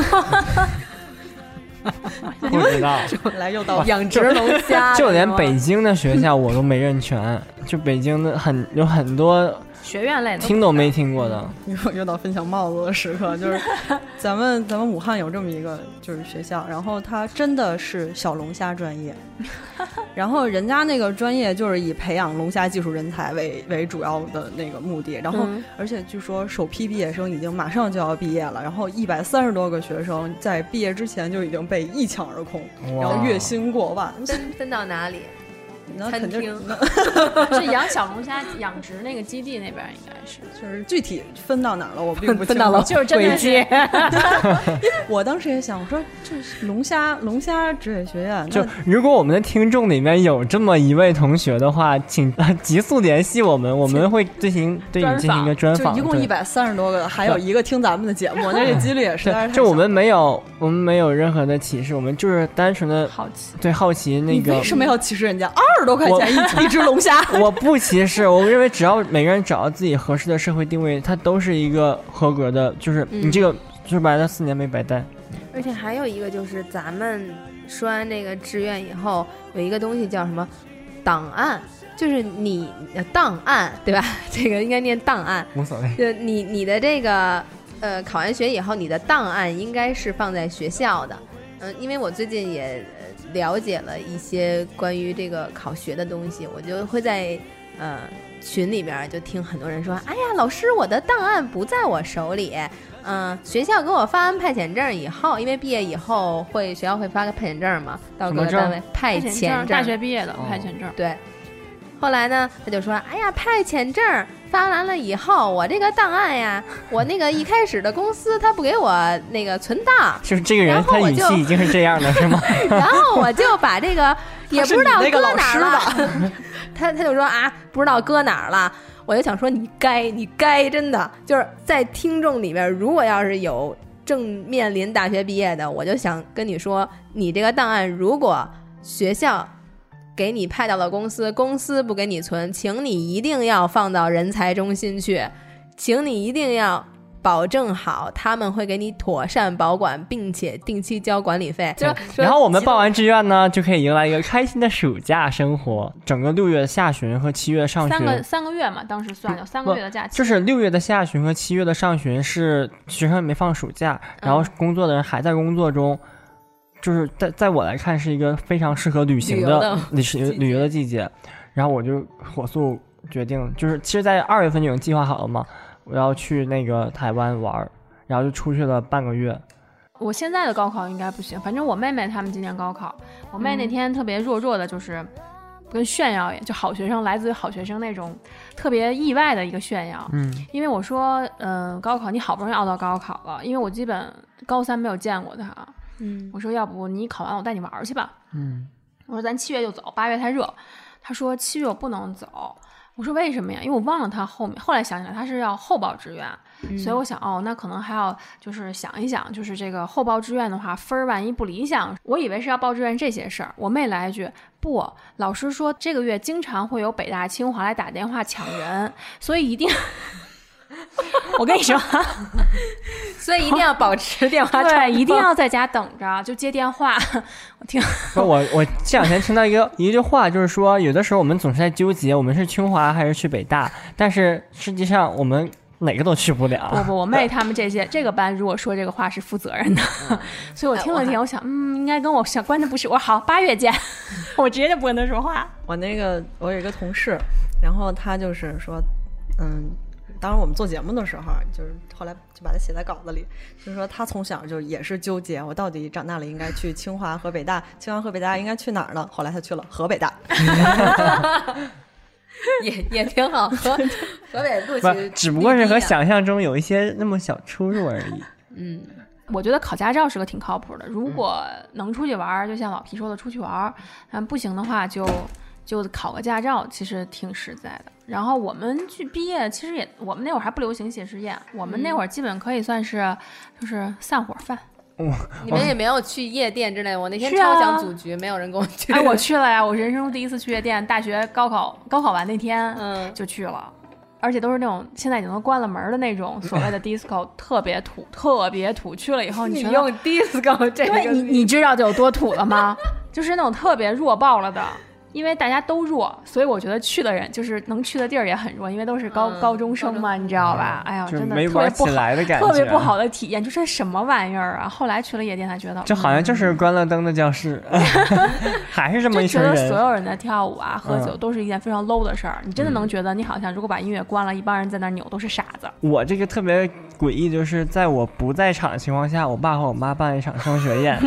不知道，来又到养殖龙虾，就连北京的学校我都没认全，就北京的很有很多学院类的听都没听过的。又又到分享帽子的时刻，就是 咱们咱们武汉有这么一个就是学校，然后它真的是小龙虾专业，然后人家那个专业就是以培养龙虾技术人才为为主要的那个目的，然后、嗯而且据说首批毕业生已经马上就要毕业了，然后一百三十多个学生在毕业之前就已经被一抢而空，然后月薪过万，分分到哪里？那肯定餐厅那 是养小龙虾养殖那个基地那边应该是，就是具体分到哪儿了，我并不 清楚分到了就是真的是 我当时也想，我说这是龙虾龙虾职业学院，就如果我们的听众里面有这么一位同学的话，请呃急速联系我们，我们会进行对你进行一个专访。就一共对一百三十多个，还有一个听咱们的节目，那这几率也实在是就我们没有，我们没有任何的歧视，我们就是单纯的好奇。对好奇那个你为。什么要歧视人家？二十多块钱一一只龙虾，我不歧视，我认为只要每个人找到自己合适的社会定位，它都是一个合格的，就是你这个说白了四年没白待。而且还有一个就是，咱们说完这个志愿以后，有一个东西叫什么档案，就是你呃档案，对吧？这个应该念档案，无所谓。就你你的这个呃考完学以后，你的档案应该是放在学校的。嗯，因为我最近也呃了解了一些关于这个考学的东西，我就会在呃群里边儿就听很多人说，哎呀，老师，我的档案不在我手里。嗯，学校给我发完派遣证以后，因为毕业以后会学校会发个派遣证嘛，到各个单位派遣遣证，大学毕业的哦派遣证，对，后来呢，他就说：“哎呀，派遣证发完了以后，我这个档案呀，我那个一开始的公司他不给我那个存档，就是这个人，他语气已经是这样了，是吗？然后我就把这个 也不知道搁哪儿了。他他就说啊，不知道搁哪儿了。我就想说，你该你该真的就是在听众里边，如果要是有正面临大学毕业的，我就想跟你说，你这个档案如果学校给你派到了公司，公司不给你存，请你一定要放到人才中心去，请你一定要保证好，他们会给你妥善保管，并且定期交管理费。就然后我们报完志愿呢，就可以迎来一个开心的暑假生活。整个六月下旬和七月上旬三个，三个月嘛，当时算有三个月的假期，就是六月的下旬和七月的上旬是学生没放暑假，然后工作的人还在工作中。就是在在我来看是一个非常适合旅行的旅行旅游的季节，然后我就火速决定，就是其实，在二月份就已经计划好了嘛，我要去那个台湾玩儿，然后就出去了半个月。我现在的高考应该不行，反正我妹妹她们今年高考，我妹那天特别弱弱的，就是跟炫耀一样，就好学生来自于好学生那种特别意外的一个炫耀。嗯，因为我说，嗯、高考你好不容易熬到高考了，因为我基本高三没有见过她，嗯我说要不你考完我带你玩儿去吧。嗯，我说咱七月就走，八月太热。他说七月我不能走。我说为什么呀？因为我忘了他后面，后来想起来他是要后报志愿，所以我想哦，那可能还要就是想一想，就是这个后报志愿的话，分儿万一不理想，我以为是要报志愿这些事儿。我妹来一句不，老师说这个月经常会有北大清华来打电话抢人，所以一定 我跟你说，所以一定要保持电话 畅对，通一定要在家等着，就接电话。我听，不我我这两天听到一个一句话，就是说有的时候我们总是在纠结，我们是清华还是去北大，但是实际上我们哪个都去不不了。不不，我妹他们这些这个班如果说这个话是负责任的，所以我听了听，我想，嗯，应该跟我相关的不是。我说好，八月见，我直接就不跟他说话。我那个我有一个同事，然后他就是说，嗯，当时我们做节目的时候，就是后来就把它写在稿子里，就是说他从小就也是纠结，我到底长大了应该去清华和北大，清华和北大应该去哪儿呢？后来他去了河北大，也也挺好，河 河北录不取，只不过是和想象中有一些那么小出入而已。嗯，我觉得考驾照是个挺靠谱的。如果能出去玩儿，就像老皮说的出去玩儿，嗯，不行的话就就考个驾照，其实挺实在的。然后我们去毕业，其实也我们那会儿还不流行写实验，我们那会儿基本可以算是就是散伙饭。你们也没有去夜店之类的。我那天超想组局，没有人跟我去。哎，我去了呀！我人生中第一次去夜店，大学高考高考完那天，嗯就去了，而且都是那种现在已经都关了门的那种所谓的 disco，特别土，特别土。去了以后，你你用 disco 这个对你你知道就有多土了吗？就是那种特别弱爆了的。因为大家都弱，所以我觉得去的人就是能去的地儿也很弱，因为都是高、嗯高中生嘛，你知道吧？哎呀，真的没玩起特别不好，来的感觉，特别不好的体验，就这什么玩意儿啊！后来去了夜店才觉得，就好像就是关了灯的教室，还是这么一群人觉得所。有人在跳舞啊、喝酒嗯都是一件非常 low 的事儿。你真的能觉得，你好像如果把音乐关了，一帮人在那儿扭都是傻子。我这个特别诡异，就是在我不在场的情况下，我爸和我妈办了一场升学宴，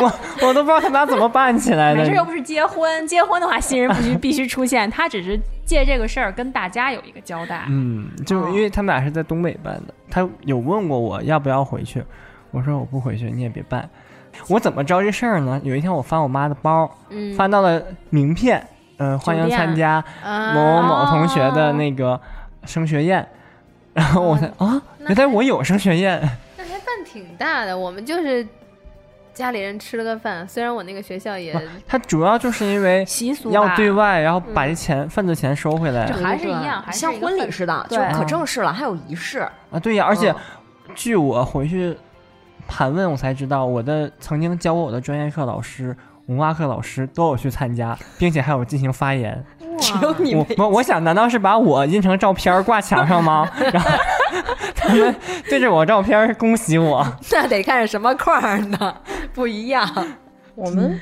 我我我都不知道他俩怎么办起来的没事，。又不是结婚，结婚的话新人必须 必须出现，他只是借这个事儿跟大家有一个交代。嗯，就因为他们俩是在东北办的，他有问过我要不要回去，我说我不回去，你也别办。我怎么知道这事儿呢？有一天我翻我妈的包，嗯翻到了名片，嗯、欢迎参加某某同学的那个升学宴，然后我才啊，原来我有升学宴，那还办挺大的。我们就是家里人吃了个饭，虽然我那个学校也他主要就是因为习俗要对外，然后把这钱份子钱收回来。就还是一样，还是像婚礼似的，就对可正式了，还有仪式。啊，对呀，而且嗯。据我回去盘问，我才知道我的曾经教过我的专业课老师。文化课老师都有去参加，并且还有进行发言。只有你我我我想，难道是把我印成照片挂墙上吗？然后他们对着我照片恭喜我。那得看是什么块儿呢，不一样。我们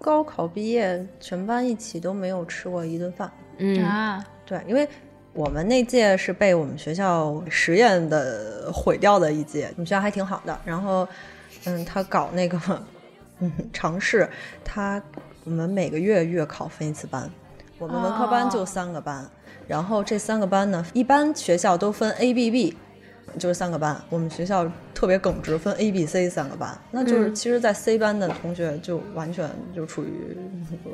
高考毕业，全班一起都没有吃过一顿饭。嗯啊，对，因为我们那届是被我们学校实验的毁掉的一届，我们学校还挺好的。然后，嗯，他搞那个嗯 尝试，他我们每个月月考分一次班，我们文科班就三个班，然后这三个班呢，一般学校都分 A、B、B。就是三个班，我们学校特别耿直，分 A、B、C 三个班。那就是其实，在 C 班的同学就完全就处于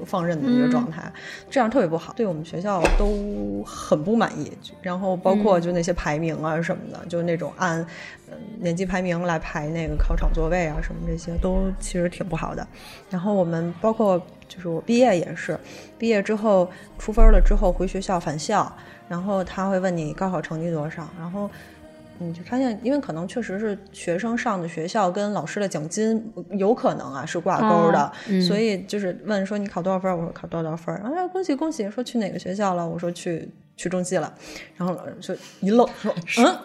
放任的一个状态，这样特别不好，对我们学校都很不满意。然后包括就那些排名啊什么的，就那种按呃年级排名来排那个考场座位啊什么这些，都其实挺不好的。然后我们包括就是我毕业也是，毕业之后出分了之后回学校返校，然后他会问你高考成绩多少，然后。你就发现，因为可能确实是学生上的学校跟老师的奖金有可能啊是挂钩的，所以就是问说你考多少分，我说考多少多少分儿，哎恭喜恭喜，说去哪个学校了，我说去去中戏了，然后老师就一愣说嗯，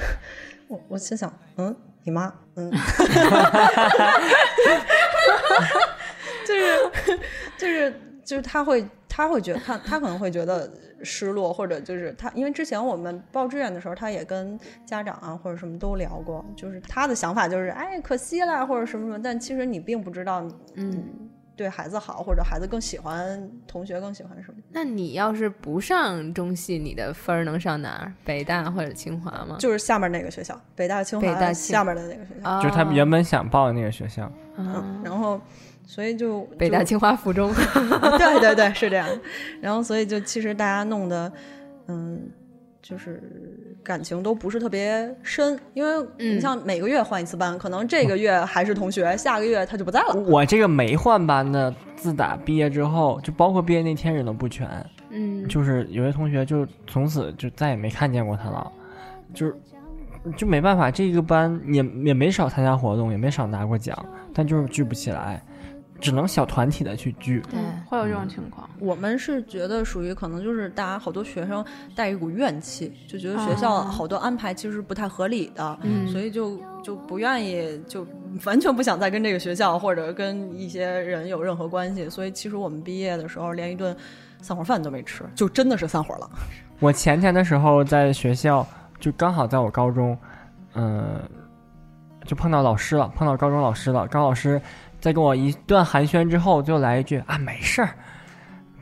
我我心想嗯你妈嗯，就是就是就是他会他会觉得他他可能会觉得失落，或者就是他因为之前我们报志愿的时候，他也跟家长啊或者什么都聊过，就是他的想法就是哎可惜啦或者什么什么，但其实你并不知道嗯对孩子好，或者孩子更喜欢同学更喜欢什么。那你要是不上中戏，你的分儿能上哪儿？北大或者清华吗？就是下面那个学校，北大清华北大下面的那个学校，啊就是他原本想报的那个学校，嗯，然后所以就北大清华附中，对对对，是这样。然后所以就其实大家弄的，嗯，就是感情都不是特别深，因为你像每个月换一次班，可能这个月还是同学，下个月他就不在了。我这个没换班的，自打毕业之后，就包括毕业那天人都不全，嗯，就是有些同学就从此就再也没看见过他了。就是就没办法，这个班也也没少参加活动，也没少拿过奖，但就是聚不起来，只能小团体的去聚。对，会有这种情况。我们是觉得属于可能就是大家好多学生带一股怨气，就觉得学校啊好多安排其实不太合理的，嗯所以就就不愿意，就完全不想再跟这个学校或者跟一些人有任何关系。所以其实我们毕业的时候连一顿散伙饭都没吃，就真的是散伙了。我前天的时候在学校，就刚好在我高中，嗯、就碰到老师了，碰到高中老师了。高老师在跟我一段寒暄之后，就来一句啊，没事儿，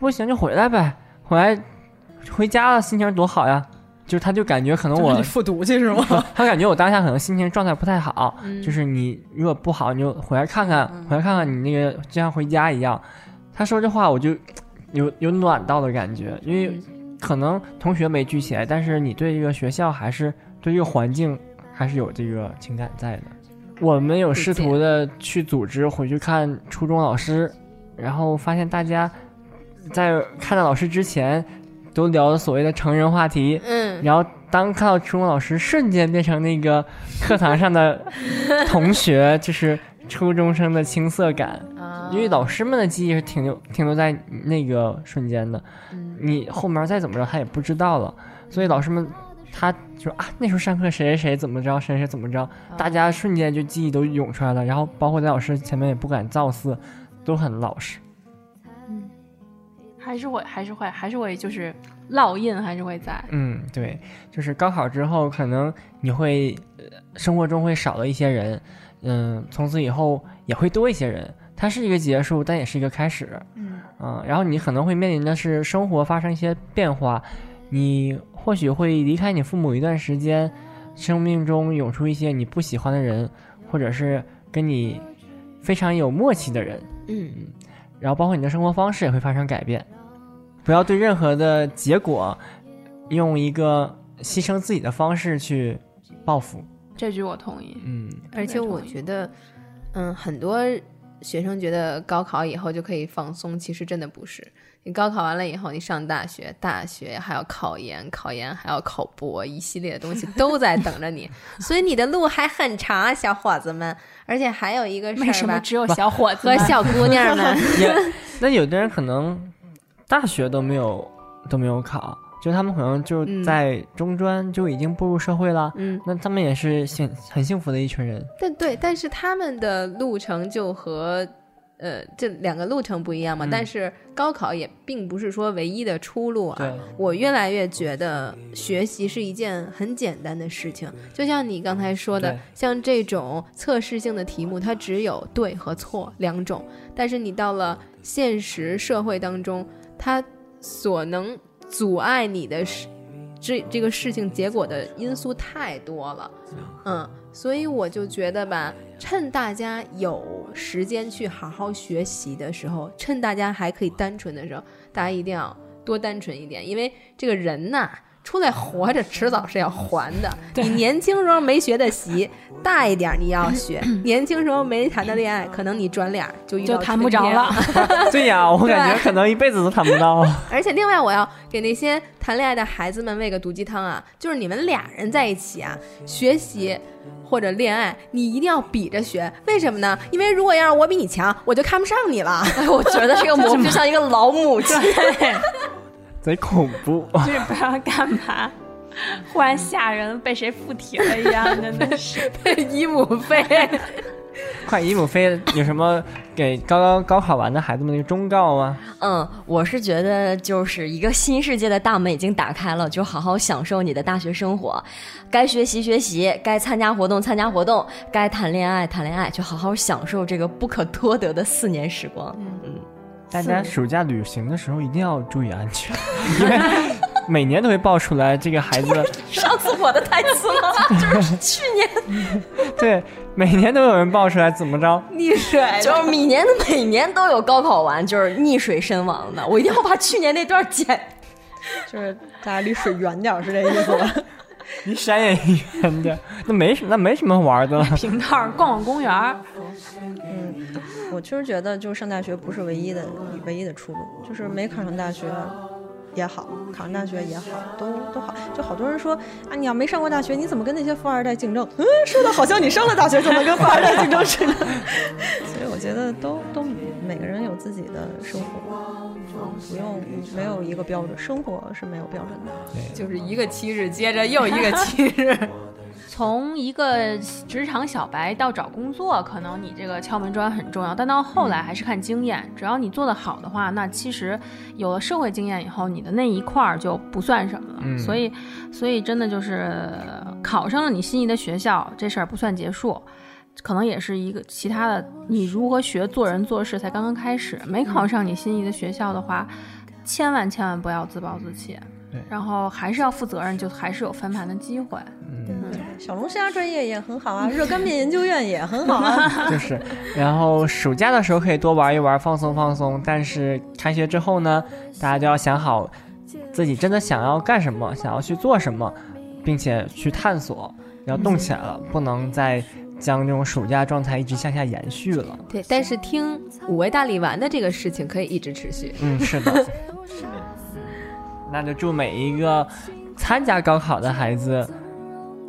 不行就回来呗，回来回家了，心情多好呀。就是他就感觉可能我复读去是吗？他感觉我当下可能心情状态不太好，嗯就是你如果不好，你就回来看看，回来看看你那个就像回家一样。他说这话我就 有有暖到的感觉，因为可能同学没聚起来，但是你对这个学校还是对这个环境还是有这个情感在的。我们有试图的去组织回去看初中老师，然后发现大家在看到老师之前都聊的所谓的成人话题，嗯，然后当看到初中老师瞬间变成那个课堂上的 同学，就是初中生的青涩感，啊。因为老师们的记忆是停留停留在那个瞬间的，嗯。你后面再怎么着他也不知道了，所以老师们他就啊那时候上课谁谁谁怎么着谁谁怎么着，大家瞬间就记忆都涌出来了，然后包括在老师前面也不敢造次，都很老实。还是会，还是会，还是会，就是烙印还是会在。嗯，对，就是高考之后，可能你会、呃、生活中会少了一些人，嗯，从此以后也会多一些人。它是一个结束，但也是一个开始。嗯然后你可能会面临的是生活发生一些变化，你或许会离开你父母一段时间，生命中涌出一些你不喜欢的人，或者是跟你非常有默契的人。嗯，然后包括你的生活方式也会发生改变。不要对任何的结果用一个牺牲自己的方式去报复。这句我同意。嗯，而且我觉得，嗯，很多学生觉得高考以后就可以放松，其实真的不是。你高考完了以后，你上大学，大学还要考研，考研还要考博，一系列的东西都在等着你，所以你的路还很长啊，小伙子们。而且还有一个事儿吧，什么只有小伙子和小姑娘们，也那有的人可能大学都没有都没有考，就他们可能就嗯在中专就已经步入社会了。嗯，那他们也是幸很幸福的一群人。但对，但是他们的路程就和呃这两个路程不一样嘛。嗯。但是高考也并不是说唯一的出路啊。我越来越觉得学习是一件很简单的事情，就像你刚才说的，像这种测试性的题目，它只有对和错两种，但是你到了现实社会当中，它所能阻碍你的事这这个事情结果的因素太多了，嗯，所以我就觉得吧，趁大家有时间去好好学习的时候，趁大家还可以单纯的时候，大家一定要多单纯一点，因为这个人呐。出来活着，迟早是要还的。你年轻时候没学的习，大一点你要学。年轻时候没谈的恋爱，可能你转脸就遇到就谈不着了。对呀，我感觉可能一辈子都谈不到。而且另外，我要给那些谈恋爱的孩子们喂个毒鸡汤啊，就是你们俩人在一起啊，学习或者恋爱，你一定要比着学。为什么呢？因为如果要是我比你强，我就看不上你了。哎，我觉得这个蘑菇就像一个老母亲。贼恐怖。就是不知道干嘛，忽然吓人，被谁附体了一样，真的是 被。姨母妃，快，姨母飞有什么给刚刚高考完的孩子们的一个忠告吗？嗯，我是觉得就是一个新世界的大门已经打开了，就好好享受你的大学生活，该学习学习，该参加活动参加活动，该谈恋爱谈恋爱，就好好享受这个不可多得的四年时光。嗯大家暑假旅行的时候一定要注意安全，因为每年都会爆出来这个孩子，上次我的台词吗？就是去年，对，每年都有人爆出来怎么着？溺水就是每年的每年都有高考完就是溺水身亡的，我一定要把去年那段剪。就是大家离水远点儿，是这意思吧？离山也远点，那没什那没什么玩的了。平道逛逛公园，嗯，我确实觉得，就是上大学不是唯一的唯一的出路，就是没考上大学，也好，考上大学也好，都都好。就好多人说啊，你要没上过大学，你怎么跟那些富二代竞争？嗯，说的好像你上了大学就能跟富二代竞争似的。所以我觉得都都每个人有自己的生活，不用没有一个标准，生活是没有标准的。就是一个七日接着又一个七日。从一个职场小白到找工作，可能你这个敲门砖很重要，但到后来还是看经验。只要你做得好的话，那其实有了社会经验以后，你的那一块儿就不算什么了。嗯所以，所以真的就是考上了你心仪的学校，这事儿不算结束。可能也是一个其他的，你如何学做人做事才刚刚开始。没考上你心仪的学校的话，千万千万不要自暴自弃对，然后还是要负责任，就还是有翻盘的机会。嗯小龙虾专业也很好啊，热干面研究院也很好啊。就是，然后暑假的时候可以多玩一玩，放松放松。但是开学之后呢，大家就要想好自己真的想要干什么，想要去做什么，并且去探索，要动起来了，不能再将这种暑假状态一直向下延续了。对，但是听五味大力丸的这个事情可以一直持续。嗯，是的。那就祝每一个参加高考的孩子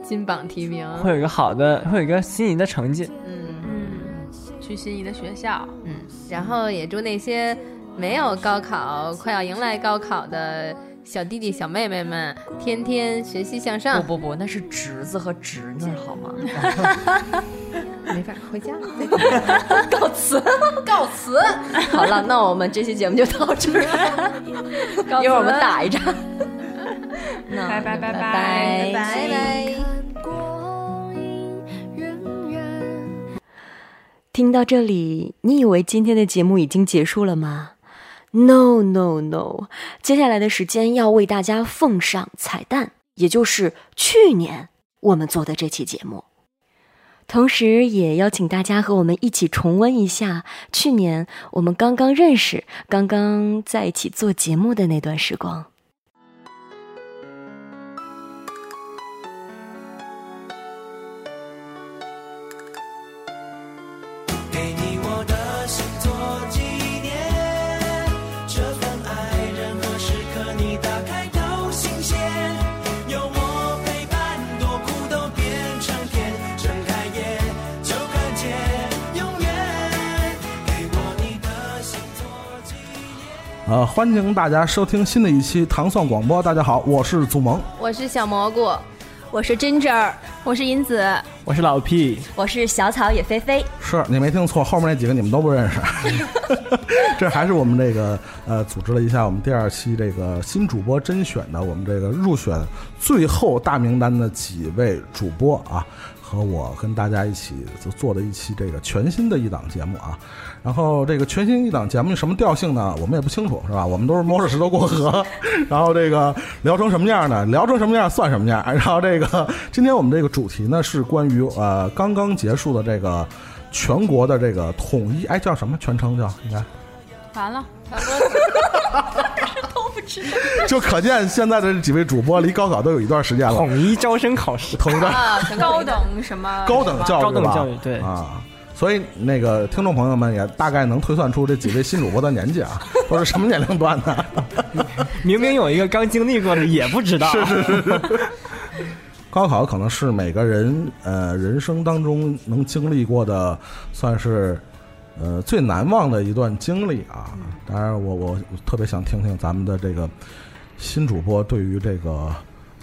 金榜题名，会有一个好的，会有一个心仪的成绩。嗯嗯，去心仪的学校。嗯，然后也祝那些没有高考、快要迎来高考的小弟弟小妹妹们，天天学习向上。不不不，那是侄子和侄女好吗？没法回家，了 告辞，告辞。好了，那我们这期节目就到这儿 了，一会儿我们打一仗。那拜拜拜拜拜拜拜。听到这里，你以为今天的节目已经结束了吗？No No No，接下来的时间要为大家奉上彩蛋，也就是去年我们做的这期节目。同时，也邀请大家和我们一起重温一下去年我们刚刚认识、刚刚在一起做节目的那段时光。呃，欢迎大家收听新的一期糖蒜广播。大家好，我是祖萌。我是小蘑菇，我是 Ginger，我是银子，我是老 P，我是小草野飞飞。是你没听错，后面那几个你们都不认识。这还是我们这个呃，组织了一下我们第二期这个新主播甄选的，我们这个入选最后大名单的几位主播啊，和我跟大家一起做做的一期这个全新的一档节目啊。然后这个全新一档节目什么调性呢？我们也不清楚，是吧？我们都是摸着石头过河，然后这个聊成什么样呢？聊成什么样算什么样。然后这个今天我们这个主题呢是关于呃刚刚结束的这个全国的这个统一，哎叫什么全称叫应该？完了，都不知道 就可见现在的这几位主播离高考都有一段时间了。统一招生考试。统一的啊，高等什么高等教育吧高等教育对啊。所以，那个听众朋友们也大概能推算出这几位新主播的年纪啊，都是什么年龄段的。明明有一个刚经历过的也不知道，是是是，高考可能是每个人呃人生当中能经历过的，算是呃最难忘的一段经历啊。当然我，我特别想听听咱们的这个新主播对于这个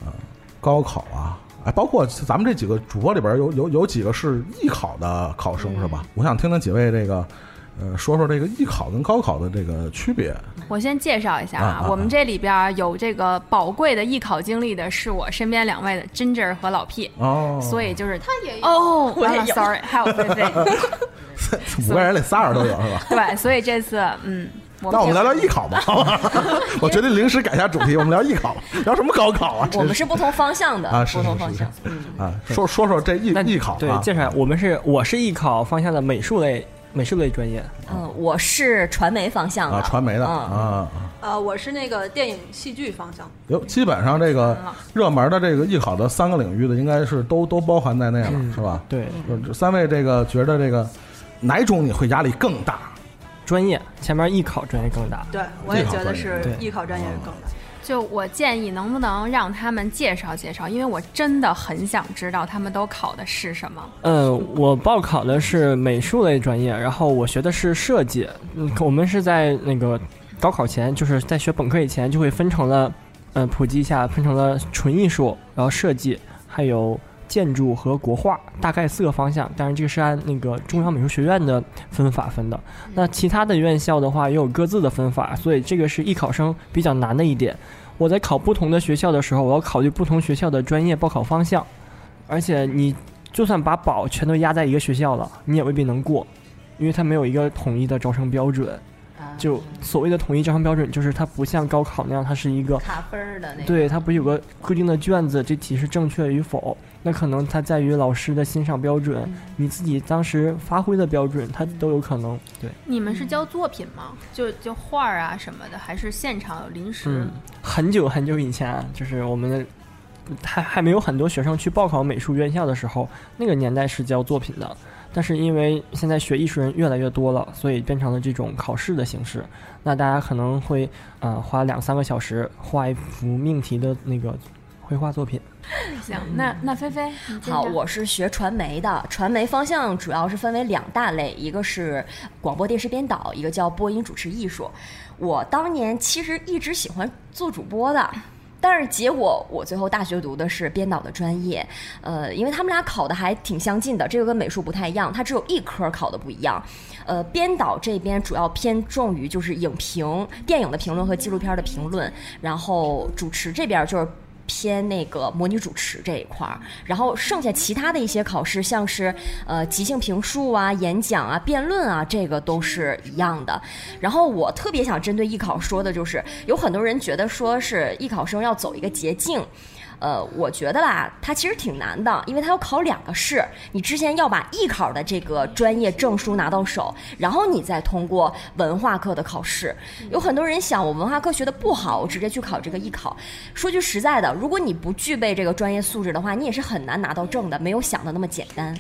呃高考啊，哎，包括咱们这几个主播里边有有有几个是艺考的考生是吧？我想听听几位这个呃说说这个艺考跟高考的这个区别。我先介绍一下啊我们这里边有这个宝贵的艺考经历的是我身边两位的 Ginger 和老 P，、哦，所以就是他也有哦，完了，sorry，还有菲菲，五个人里仨人都有是吧？对，所以这次嗯，我那我们聊聊艺考吧，好吧？我决定临时改一下主题，我们聊艺考，聊什么高考啊？我们是不同方向的，啊，不同方向。是啊，说说说这艺艺考啊，对介绍一下，我们是我是艺考方向的美术类美术类专业，嗯，我是传媒方向的，啊，传媒的嗯啊，呃，我是那个电影戏剧方向。有基本上这个热门的这个艺考的三个领域的，应该是都都包含在内了，是吧？对，三位这个觉得这个哪种你会压力更大？专业前面艺考专业更大，对，我也觉得是艺考专业更大。就我建议，能不能让他们介绍介绍？因为我真的很想知道他们都考的是什么。呃，我报考的是美术类专业，然后我学的是设计。嗯，我们是在那个高考前，就是在学本科以前，就会分成了，呃，普及一下，分成了纯艺术，然后设计，还有建筑和国画，大概四个方向。当然，这个是按那个中央美术学院的分法分的。那其他的院校的话，也有各自的分法，所以这个是艺考生比较难的一点。我在考不同的学校的时候，我要考虑不同学校的专业报考方向，而且你就算把宝全都压在一个学校了，你也未必能过，因为它没有一个统一的招生标准。就所谓的统一招生标准，就是它不像高考那样，它是一个卡分的那。对，它不是有个固定的卷子，这题是正确与否？那可能它在于老师的欣赏标准，你自己当时发挥的标准，它都有可能。对，你们是教作品吗？就就画儿啊什么的，还是现场临时？嗯，很久很久以前啊，就是我们的还还没有很多学生去报考美术院校的时候，那个年代是教作品的。但是因为现在学艺术人越来越多了，所以变成了这种考试的形式。那大家可能会呃花两三个小时画一幅命题的那个绘画作品。行，那那菲菲，好，我是学传媒的，传媒方向主要是分为两大类，一个是广播电视编导，一个叫播音主持艺术。我当年其实一直喜欢做主播的。但是结果我最后大学读的是编导的专业，呃，因为他们俩考的还挺相近的，这个跟美术不太一样，它只有一科考的不一样。呃，编导这边主要偏重于就是影评、电影的评论和纪录片的评论，然后主持这边就是。偏那个模拟主持这一块儿，然后剩下其他的一些考试，像是呃即兴评述啊、演讲啊、辩论啊，这个都是一样的。然后我特别想针对艺考说的就是，有很多人觉得说是艺考生要走一个捷径。呃，我觉得吧，它其实挺难的，因为它要考两个试。你之前要把艺考的这个专业证书拿到手，然后你再通过文化课的考试。有很多人想，我文化课学的不好，我直接去考这个艺考。说句实在的，如果你不具备这个专业素质的话，你也是很难拿到证的，没有想的那么简单。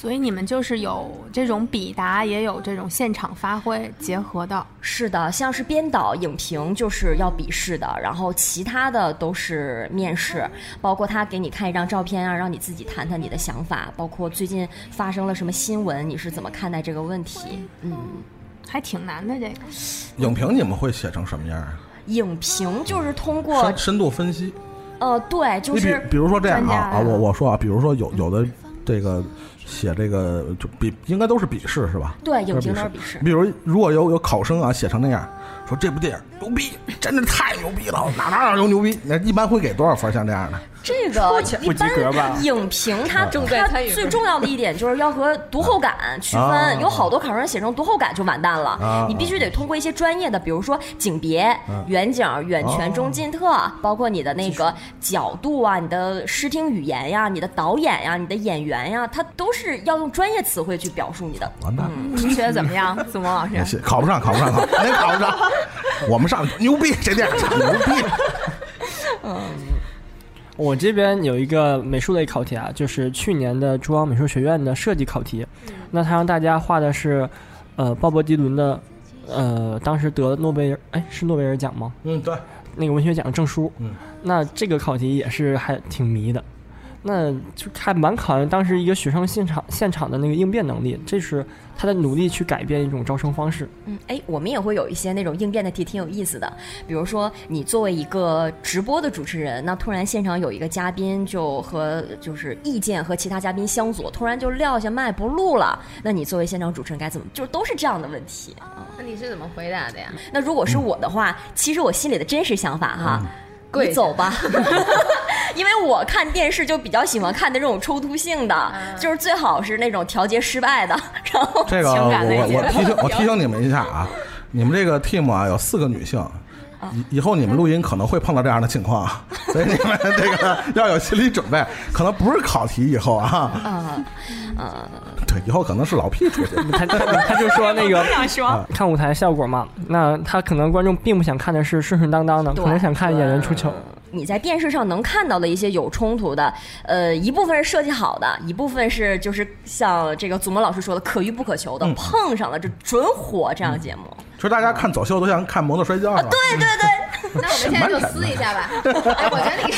所以你们就是有这种笔答，也有这种现场发挥结合的。是的，像是编导、影评就是要笔试的，然后其他的都是面试，包括他给你看一张照片啊，让你自己谈谈你的想法，包括最近发生了什么新闻，你是怎么看待这个问题？嗯，还挺难的这个。影评你们会写成什么样啊？影评就是通过深深度分析。呃，对，就是比如说这样啊啊，我我说啊，比如说有有的这个写这个就笔应该都是笔试是吧？对影都是评都是笔试。比如如果有有考生啊写成那样，说这部电影牛逼，真的太牛逼了，哪哪哪都牛逼，那一般会给多少分？像这样的？这个一不及格吧般影评它重它最重要的一点就是要和读后感区啊分，有好多考生写成读后感就完蛋了啊。你必须得通过一些专业的，比如说景别、远景、远哦全、中近特，包括你的那个角度啊、你的视听语言呀、你的导演呀、你的演员呀，它都是要用专业词汇去表述你的。完蛋了。您觉得怎么样，子墨老师？也行，考不上，考不上，考，肯定考不上。我们上牛逼，这电影牛逼。我这边有一个美术类考题啊，就是去年的中央美术学院的设计考题。那他让大家画的是，呃，鲍勃迪伦的，呃，当时得诺贝尔，哎，是诺贝尔奖吗？嗯，对，那个文学奖证书。嗯，那这个考题也是还挺迷的，那就还蛮考验当时一个学生现场现场的那个应变能力，这是他在努力去改变一种招生方式。嗯，哎，我们也会有一些那种应变的题，挺有意思的。比如说，你作为一个直播的主持人，那突然现场有一个嘉宾就和就是意见和其他嘉宾相左，突然就撂下麦不录了，那你作为现场主持人该怎么？就是都是这样的问题。那你是怎么回答的呀？那如果是我的话，其实我心里的真实想法哈，跪你走吧，因为我看电视就比较喜欢看的这种冲突性的，就是最好是那种调节失败的，然后这个我我我提醒我提醒你们一下啊，你们这个 team 啊有四个女性。以以后你们录音可能会碰到这样的情况，所以你们这个要有心理准备，可能不是考题以后啊，啊呃，对，以后可能是老 P 出去。他他他就说那个想说，看舞台效果嘛，那他可能观众并不想看的是顺顺当当的，可能想看演员出糗。你在电视上能看到的一些有冲突的，呃，一部分是设计好的，一部分是就是像这个祖萌老师说的可遇不可求的，嗯碰上了就准火这样的节目。其实大家看走秀都像看摩托摔跤？对对对，那我们现在就撕一下吧。哎，我觉得你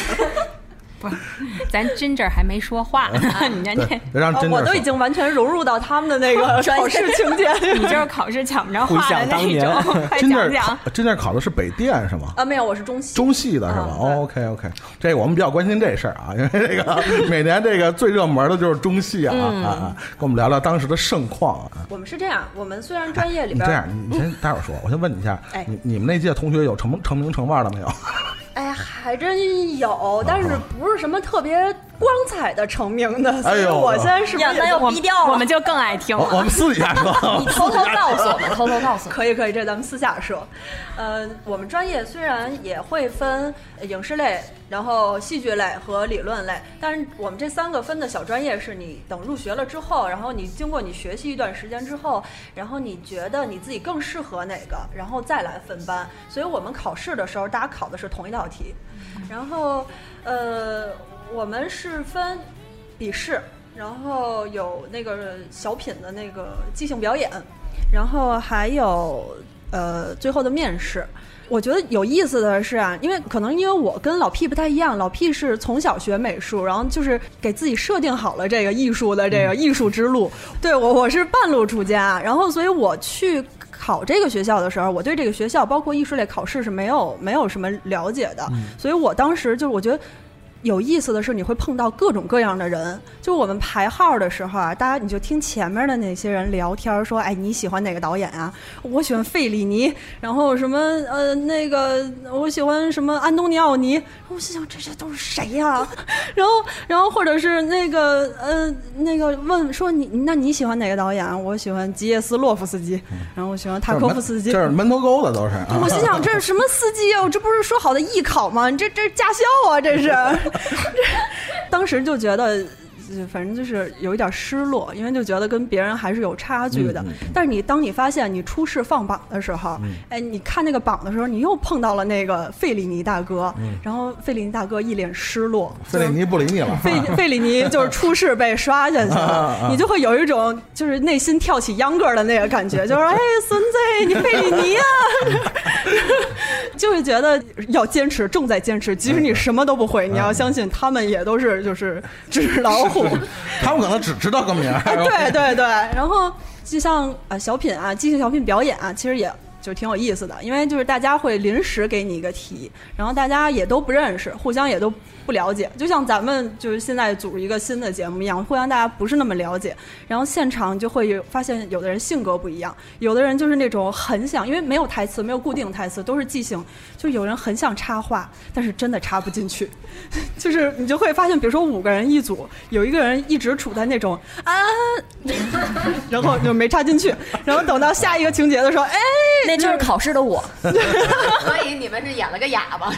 咱真这儿还没说话呢，你看这我都已经完全融入到他们的那个 考试情节里你就是考试抢不着话的想当年那种，快真正讲讲。真正考的是北电是吗？啊，没有，我是中戏。中戏的是吧、嗯对 o k OK，这个我们比较关心这事儿啊，因为这个每年这个最热门的就是中戏啊、嗯啊啊，跟我们聊聊当时的盛况啊。我们是这样，我们虽然专业里边儿，你这样，你先待会儿说，我先问你一下，哎你你们那届同学有成成名成腕的没有？哎，还真有，但是不是什么特别光彩的成名的，所以哎呦我现在是不是要也就逼掉了我们就更爱听了。我我们私底下说，你偷偷告诉我们，偷偷告诉我们。可以可以，这咱们私下说。呃，我们专业虽然也会分影视类，然后戏剧类和理论类，但是我们这三个分的小专业是你等入学了之后，然后你经过你学习一段时间之后，然后你觉得你自己更适合哪个，然后再来分班。所以我们考试的时候，大家考的是同一道题，然后呃，我们是分笔试，然后有那个小品的那个即兴表演，然后还有呃最后的面试。我觉得有意思的是啊，因为可能因为我跟老 P 不太一样，老 P 是从小学美术，然后就是给自己设定好了这个艺术的这个艺术之路。对我我是半路出家，然后所以我去考这个学校的时候，我对这个学校包括艺术类考试是没有没有什么了解的，所以我当时就是我觉得。有意思的是，你会碰到各种各样的人。就我们排号的时候啊，大家你就听前面的那些人聊天，说：“哎，你喜欢哪个导演啊？我喜欢费里尼，然后什么呃那个我喜欢什么安东尼奥尼。”我心想这些都是谁呀、然后然后或者是那个呃那个问说你那你喜欢哪个导演啊？我喜欢吉耶斯洛夫斯基，然后我喜欢塔科夫斯基。这是门头沟的都是啊。我心想，这是什么司机啊？我这不是说好的艺考吗？你这这是驾校啊，这是。当时就觉得，呃反正就是有一点失落，因为就觉得跟别人还是有差距的。嗯嗯嗯。但是你当你发现你初试放榜的时候，哎，你看那个榜的时候，你又碰到了那个费里尼大哥，然后费里尼大哥一脸失落，费里尼不理你了，费费里尼就是初试被刷下去啊了啊，你就会有一种就是内心跳起秧歌的那个感觉，就是哎，孙子，你费里尼啊，就是觉得要坚持，重在坚持。即使你什么都不会，你要相信他们也都是就是纸老虎。他们可能只知道个名儿。哎，对对对，然后就像呃小品啊，即兴小品表演啊，其实也就挺有意思的，因为就是大家会临时给你一个题，然后大家也都不认识，互相也都不了解，就像咱们就是现在组一个新的节目一样，互相大家不是那么了解，然后现场就会有发现有的人性格不一样，有的人就是那种很想，因为没有台词，没有固定台词，都是即兴，就有人很想插话，但是真的插不进去，就是你就会发现，比如说五个人一组，有一个人一直处在那种啊，然后就没插进去，然后等到下一个情节的时候，哎，那就是考试的我，所以你们是演了个哑巴。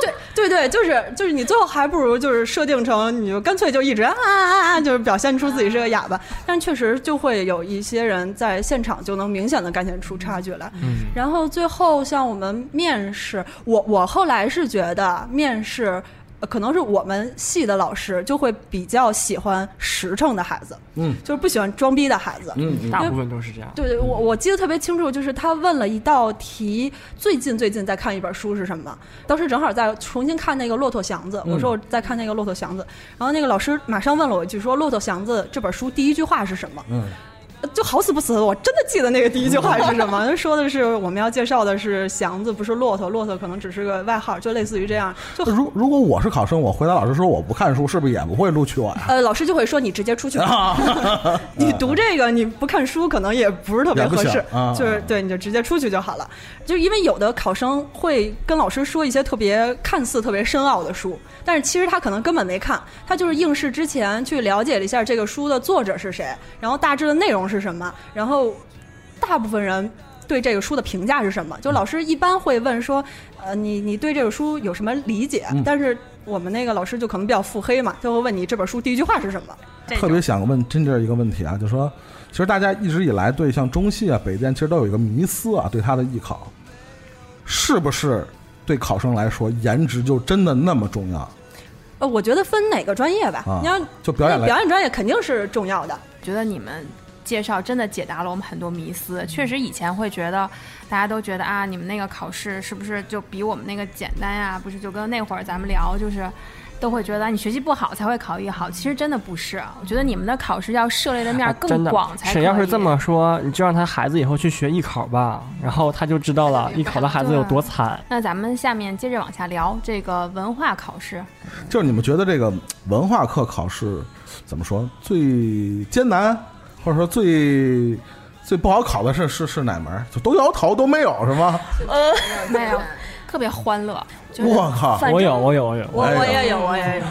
对对对，就是就是你最后还不如就是设定成你就干脆就一直啊啊啊，就是表现出自己是个哑巴，但确实就会有一些人在现场就能明显的感觉出差距来。嗯，然后最后像我们面试，我我后来是觉得面试。呃可能是我们系的老师就会比较喜欢实诚的孩子，嗯，就是不喜欢装逼的孩子，嗯嗯大部分都是这样。对对，我我记得特别清楚，就是他问了一道题，最近最近在看一本书是什么？当时正好在重新看那个《骆驼祥子》，我说我在看那个《骆驼祥子》，然后那个老师马上问了我一句，说《骆驼祥子》这本书第一句话是什么？嗯，就好死不死，我真的记得那个第一句话是什么，说的是我们要介绍的是祥子，不是骆驼，骆驼可能只是个外号，就类似于这样，就如如果我是考生，我回答老师说我不看书，是不是也不会录取我呀？呃，老师就会说你直接出去吧。你读这个你不看书，可能也不是特别合适就是对，你就直接出去就好了。就因为有的考生会跟老师说一些特别看似特别深奥的书，但是其实他可能根本没看，他就是应试之前去了解了一下这个书的作者是谁，然后大致的内容是什么，然后大部分人。对这个书的评价是什么？就老师一般会问说，呃，你你对这个书有什么理解？嗯但是我们那个老师就可能比较腹黑嘛，就会问你这本书第一句话是什么。特别想问真正一个问题啊，就说，其实大家一直以来对像中戏啊、北电，其实都有一个迷思啊，对他的艺考，是不是对考生来说，颜值就真的那么重要？呃，我觉得分哪个专业吧。啊你要就表演表演专业肯定是重要的。觉得你们介绍真的解答了我们很多迷思。确实以前会觉得，大家都觉得啊，你们那个考试是不是就比我们那个简单呀？不是，就跟那会儿咱们聊，就是都会觉得你学习不好才会考艺好。其实真的不是，我觉得你们的考试要涉猎的面儿更广才。谁要是这么说，你就让他孩子以后去学艺考吧，然后他就知道了艺考的孩子有多惨。那咱们下面接着往下聊这个文化考试。就是你们觉得这个文化课考试怎么说最艰难，或者说最最不好考的是是是哪门？就都摇头都没有是吗？呃没有，特别欢乐。就我靠！我有，我有，我有。我我也有，我也有。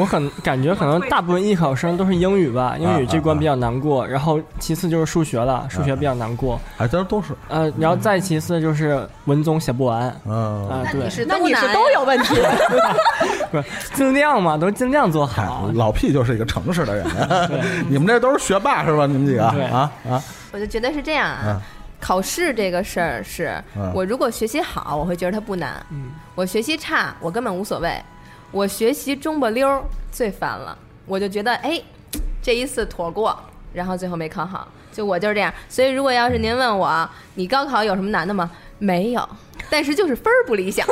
我很感觉可能大部分艺考生都是英语吧，英语这关比较难过，然后其次就是数学了，数学比较难过，哎，这都是呃，然后再其次就是文综写不完，嗯。啊，对你，是那你是难都有问题。不是尽量嘛，都尽量做好。老屁就是一个诚实的人，你们这都是学霸是吧？你们几个对啊啊，我就觉得是这样嗯啊。考试这个事儿是嗯我如果学习好，我会觉得它不难；嗯我学习差，我根本无所谓。我学习中不溜儿最烦了，我就觉得哎，这一次妥过，然后最后没考好，就我就是这样。所以如果要是您问我，你高考有什么难的吗？没有，但是就是分儿不理想。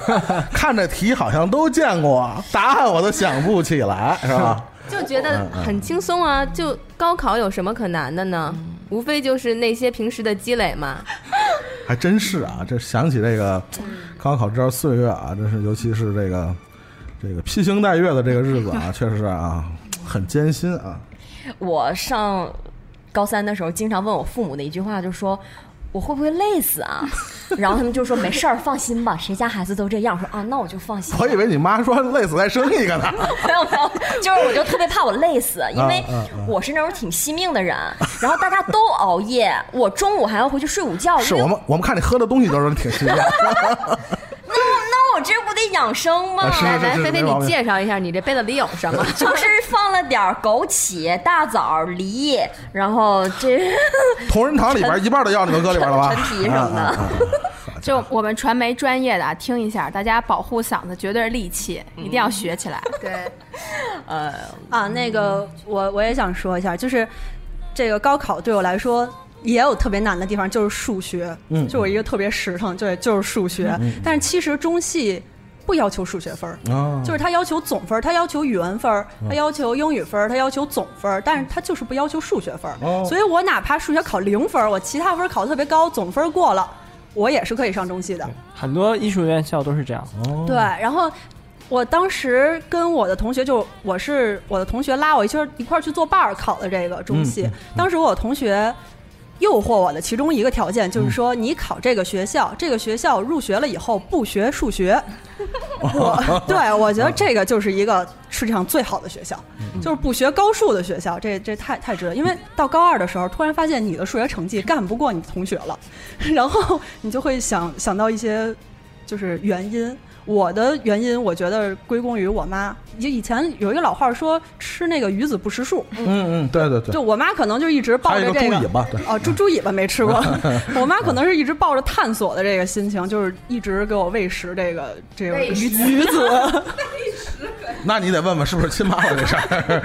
看着题好像都见过，答案我都想不起来，是吧？就觉得很轻松啊！就高考有什么可难的呢？无非就是那些平时的积累嘛。还真是啊，这想起这个高考这段岁月啊，真是尤其是这个这个披星戴月的这个日子啊，确实啊很艰辛啊。我上高三的时候，经常问我父母的一句话，就说我会不会累死啊？然后他们就说没事儿，放心吧，谁家孩子都这样。说啊，那我就放心。我以为你妈说累死再生一个呢。没 有没有，就是我就特别怕我累死，因为我是那种挺惜命的人，然后大家都熬夜，我中午还要回去睡午觉，是我们我们看你喝的东西都是挺新鲜。我这不得养生吗？啊是来来，菲菲，你介绍一下你这杯子里有什么？就是放了点枸杞、大枣、梨，然后这 同仁堂里边一半的药你都搁里边了吧？陈皮什么的啊啊啊就我们传媒专业的啊，听一下，大家保护嗓子绝对是利器，一定要学起来。对，呃啊，那个我我也想说一下，就是这个高考对我来说也有特别难的地方，就是数学。嗯就我一个特别实诚，对，就是数学。但是其实中戏不要求数学分儿。啊，就是他要求总分儿，它要求语文分儿，它要求英语分儿，它要求总分儿，但是他就是不要求数学分儿。哦所以我哪怕数学考零分儿，我其他分儿考得特别高，总分儿过了，我也是可以上中戏的。很多艺术院校都是这样。哦对，然后我当时跟我的同学就，我是我的同学拉我一圈儿一块儿去做伴儿考的这个中戏。嗯嗯当时我同学诱惑我的其中一个条件就是说，你考这个学校，这个学校入学了以后不学数学。我对我觉得这个就是一个世界上最好的学校，就是不学高数的学校，这这太太值得。因为到高二的时候，突然发现你的数学成绩干不过你同学了，然后你就会想想到一些就是原因。我的原因，我觉得归功于我妈。以以前有一个老话说，吃那个鱼子不识数。嗯嗯，对对对，就我妈可能就一直抱着这个个猪尾巴，对，哦，猪猪尾巴没吃过。我妈可能是一直抱着探索的这个心情，就是一直给我喂食这个这个鱼鱼子，那你得问问是不是亲妈妈这事儿。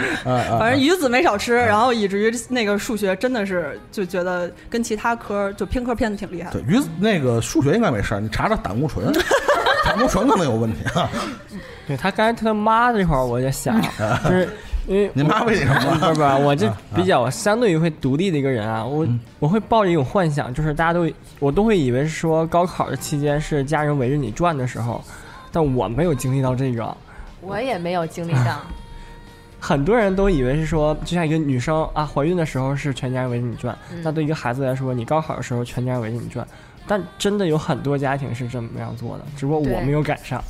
反正鱼子没少吃，然后以至于那个数学真的是就觉得跟其他科就偏科偏的挺厉害的对。鱼子那个数学应该没事儿，你查查胆固醇，胆固醇可能有问题啊。对他刚才他妈这块儿，我在想，就是因为你妈为什么？不是不是，我这比较相对于会独立的一个人啊，我我会抱着一种幻想，就是大家都我都会以为是说高考的期间是家人围着你转的时候，但我没有经历到这个。我也没有经历到。很多人都以为是说，就像一个女生啊，怀孕的时候是全家人围着你转，那对一个孩子来说，你高考的时候全家人围着你转，但真的有很多家庭是这么样做的，只不过我没有赶上，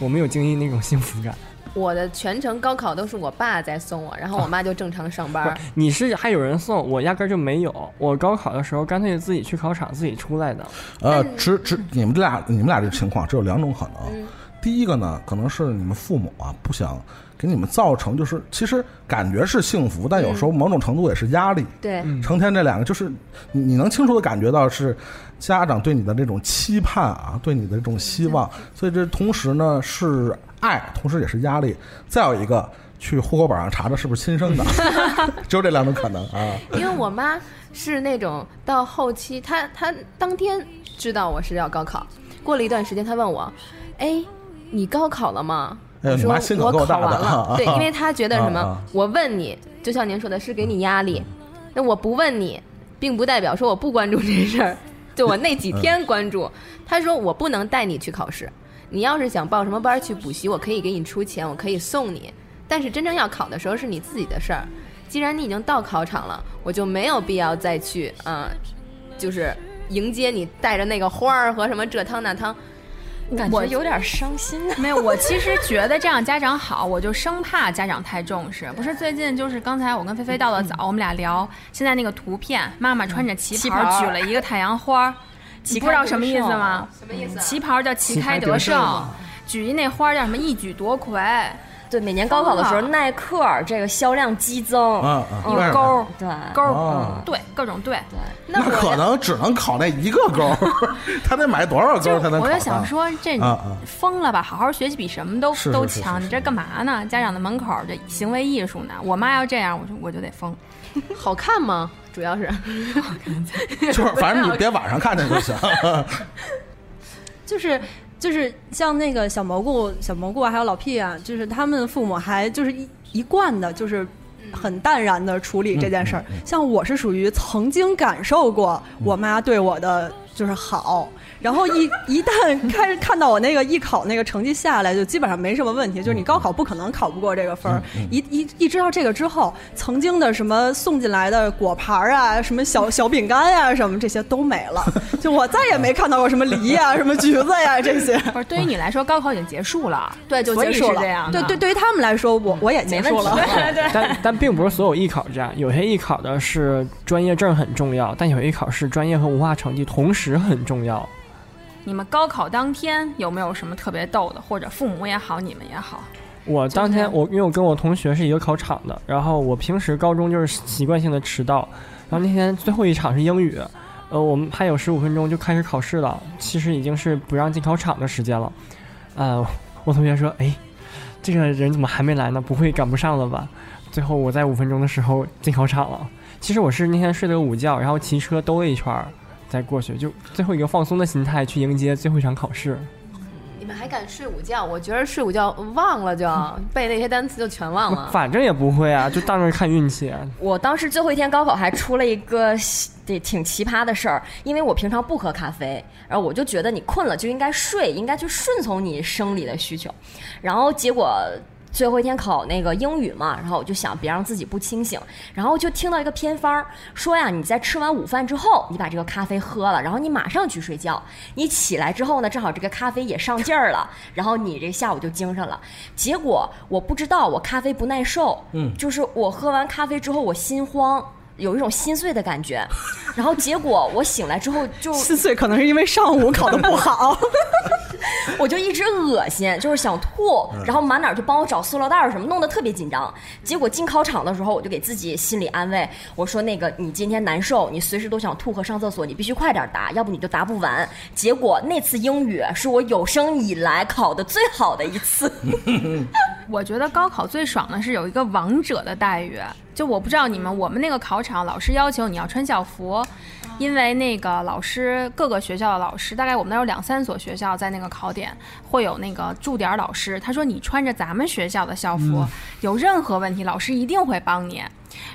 我没有经历那种幸福感。我的全程高考都是我爸在送我，然后我妈就正常上班 你是还有人送我，压根儿就没有。我高考的时候干脆自己去考场自己出来的。呃，只只你们这俩你们俩这情况只有两种可能。第一个呢，可能是你们父母啊不想给你们造成，就是其实感觉是幸福，但有时候某种程度也是压力。对，成天这两个，就是你你能清楚的感觉到是家长对你的这种期盼啊，对你的这种希望，所以这同时呢是爱，同时也是压力。再有一个，去户口本上查查是不是亲生的，只有这两种可能啊。因为我妈是那种到后期，她她当天知道我是要高考，过了一段时间，她问我，哎，你高考了吗？你我说我考大的完了，啊对，因为他觉得什么，我问你，就像您说的，是给你压力，那我不问你，并不代表说我不关注这事儿，就我那几天关注。他说我不能带你去考试，你要是想报什么班儿去补习，我可以给你出钱，我可以送你，但是真正要考的时候是你自己的事儿。既然你已经到考场了，我就没有必要再去啊、就是迎接你带着那个花儿和什么这汤那汤。感觉有点伤心啊。没有，我其实觉得这样家长好，我就生怕家长太重视。不是最近就是刚才我跟菲菲到的早，我们俩聊现在那个图片，妈妈穿着旗旗袍袍举了一个太阳花儿，你不知道什么意思吗？什么意思？旗袍叫旗旗开开得胜得胜，举一那花儿叫什么一举夺魁。对，每年高考的时候，耐克儿这个销量激增，啊啊，一为什么个勾儿对，勾儿哦对各种对，那可能只能考那一个勾儿，他得买多少勾儿才能？我就想说这疯了吧？好好学习比什么都都强，你这干嘛呢？家长的门口儿这行为艺术呢？我妈要这样，我就我就得疯。好看吗？主要是 就是反正你别晚上看见就行。就是就是像那个小蘑菇、小蘑菇啊，还有老屁啊，就是他们父母还就是一一贯的，就是。很淡然的处理这件事儿，像我是属于曾经感受过我妈对我的就是好，然后一一旦开始看到我那个艺考那个成绩下来，就基本上没什么问题，就是你高考不可能考不过这个分儿。一一一知道这个之后，曾经的什么送进来的果盘儿啊，什么小小饼干呀、什么这些都没了，就我再也没看到过什么梨呀、什么橘子呀 这些。不是，对于你来说，高考已经结束了，对，就结束了。是这样对对，对于他们来说，我我也结束了。但但并不是所有艺考这样，有些艺考的是专业证很重要，但有些艺考是专业和文化成绩同时很重要。你们高考当天有没有什么特别逗的，或者父母也好，你们也好？我当天我因为我跟我同学是一个考场的，然后我平时高中就是习惯性的迟到，然后那天最后一场是英语，呃，我们还有十五分钟就开始考试了，其实已经是不让进考场的时间了，呃，我同学说，哎，这个人怎么还没来呢？不会赶不上了吧？最后我在五分钟的时候进考场了。其实我是那天睡了个午觉，然后骑车兜了一圈儿再过去，就最后一个放松的心态去迎接最后一场考试。你们还敢睡午觉？我觉得睡午觉忘了就背那些单词就全忘了。反正也不会啊，就当着看运气。我当时最后一天高考还出了一个得挺奇葩的事儿，因为我平常不喝咖啡，然后我就觉得你困了就应该睡，应该去顺从你生理的需求，然后结果。最后一天考那个英语嘛，然后我就想别让自己不清醒，然后就听到一个偏方儿说呀，你在吃完午饭之后，你把这个咖啡喝了，然后你马上去睡觉，你起来之后呢，正好这个咖啡也上劲儿了，然后你这下午就精神了。结果我不知道我咖啡不耐受，嗯，就是我喝完咖啡之后我心慌。有一种心碎的感觉，然后结果我醒来之后就心碎可能是因为上午考的不好。我就一直恶心，就是想吐，然后满哪儿就帮我找塑料袋儿什么，弄得特别紧张。结果进考场的时候，我就给自己心理安慰，我说那个你今天难受，你随时都想吐和上厕所，你必须快点答，要不你就答不完。结果那次英语是我有生以来考的最好的一次。我觉得高考最爽的是有一个王者的待遇，就我不知道你们，我们那个考场老师要求你要穿校服，因为那个老师各个学校的老师，大概我们那儿有两三所学校在那个考点会有那个驻点老师，他说你穿着咱们学校的校服，有任何问题老师一定会帮你。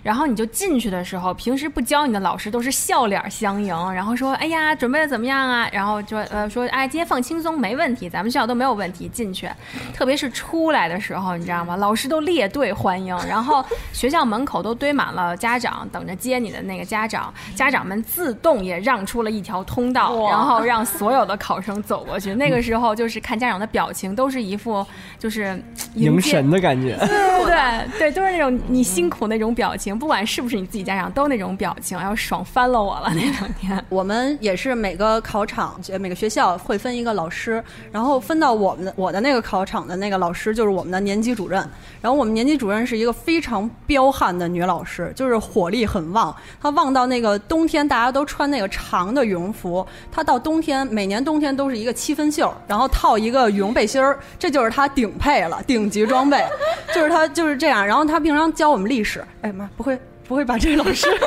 然后你就进去的时候，平时不教你的老师都是笑脸相迎，然后说：“哎呀，准备的怎么样啊？”然后就呃说：“哎，今天放轻松，没问题，咱们学校都没有问题。”进去，特别是出来的时候，你知道吗？老师都列队欢迎，然后学校门口都堆满了家长，等着接你的那个家长，家长们自动也让出了一条通道，然后让所有的考生走过去。那个时候就是看家长的表情，都是一副就是迎迎接神的感觉。对对对对，都是那种你辛苦那种表表情，不管是不是你自己家长，都那种表情，然后爽翻了我了那两天。我们也是每个考场、每个学校会分一个老师，然后分到我们的我的那个考场的那个老师就是我们的年级主任。然后我们年级主任是一个非常彪悍的女老师，就是火力很旺。她旺到那个冬天大家都穿那个长的羽绒服，她到冬天每年冬天都是一个七分袖，然后套一个羽绒背心儿，这就是她顶配了，顶级装备，就是她就是这样。然后她平常教我们历史，哎，吗？不会不会把这个老师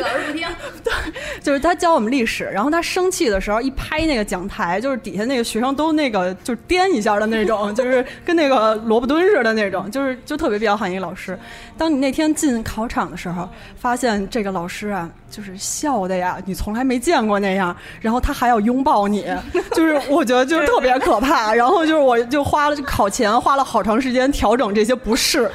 老师不听，对就是他教我们历史，然后他生气的时候一拍那个讲台，就是底下那个学生都那个就是颠一下的那种，就是跟那个萝卜蹲似的那种，就是就特别彪悍一个老师。当你那天进考场的时候，发现这个老师啊，就是笑的呀，你从来没见过那样，然后他还要拥抱你，就是我觉得就是特别可怕。然后就是我就花了考前花了好长时间调整这些不适。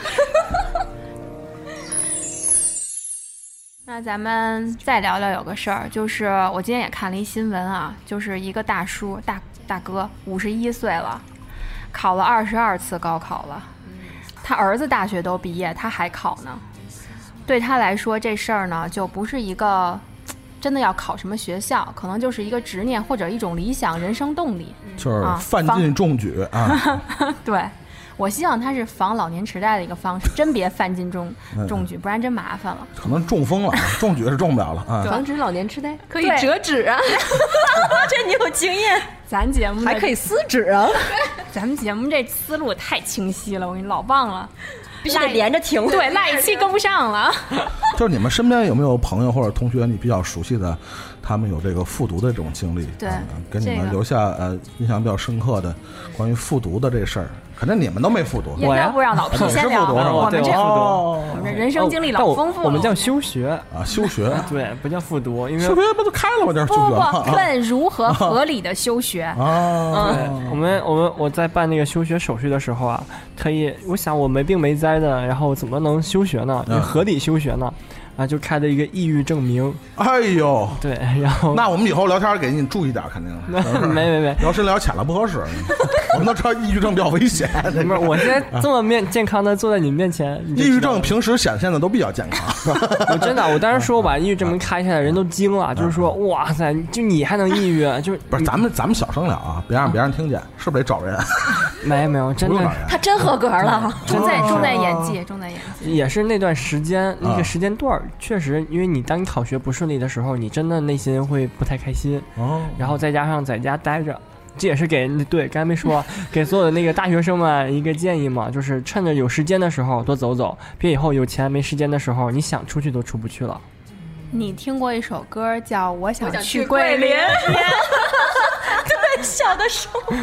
那咱们再聊聊有个事儿，就是我今天也看了一新闻啊，就是一个大叔大大哥，五十一岁了，考了二十二次高考了，他儿子大学都毕业，他还考呢。对他来说，这事儿呢就不是一个真的要考什么学校，可能就是一个执念或者一种理想人生动力。就是啊范进中举啊，对，我希望它是防老年痴呆的一个方式，真别犯进中 嗯中举，不然真麻烦了。可能中风了，中举是中不了了啊。防止老年痴呆可以折纸啊，这你有经验，咱节目还可以撕纸啊！咱们节目这思路太清晰了，我给你老棒了，必须得连着停。对，那一期跟不上了。就是你们身边有没有朋友或者同学你比较熟悉的，他们有这个复读的这种经历？对啊给你们留下呃印象比较深刻的关于复读的这事儿，肯定你们都没复读。我呀要不让老皮你是先聊，复读是吧我们这对我复读我们这人生经历老丰富了。我们叫休学，啊，休学，对，不叫复读，因为休学不都开了吗？这是不不休学不，问如何合理的休学。啊！我们我们我在办那个休学手续的时候啊，特意我想我没病没灾的，然后怎么能休学呢？合理休学呢？啊，就开了一个抑郁证明，哎呦，对，然后那我们以后聊天给你注意点，肯定。没没没，聊深聊浅了不合适，我们都知道抑郁症比较危险。不是，我现在这么面健康的坐在你面前，抑郁症平时显现的都比较健康。我真的，我当时说我把抑郁证明开下来，人都惊了，就是说，哇塞，就你还能抑郁？就是不是，咱们咱们小声聊啊，别让别人听见，是不是得找人？没有没有，真的。他真合格了，重在重在演技，重在演技。也是那段时间那啊个时间段儿，确实，因为你当你考学不顺利的时候，你真的内心会不太开心，哦，然后再加上在家待着。这也是给 对刚才没说，给所有的那个大学生们一个建议嘛，就是趁着有时间的时候多走走，别以后有钱没时间的时候，你想出去都出不去了。你听过一首歌叫《我想想去去桂林桂林》？小的时候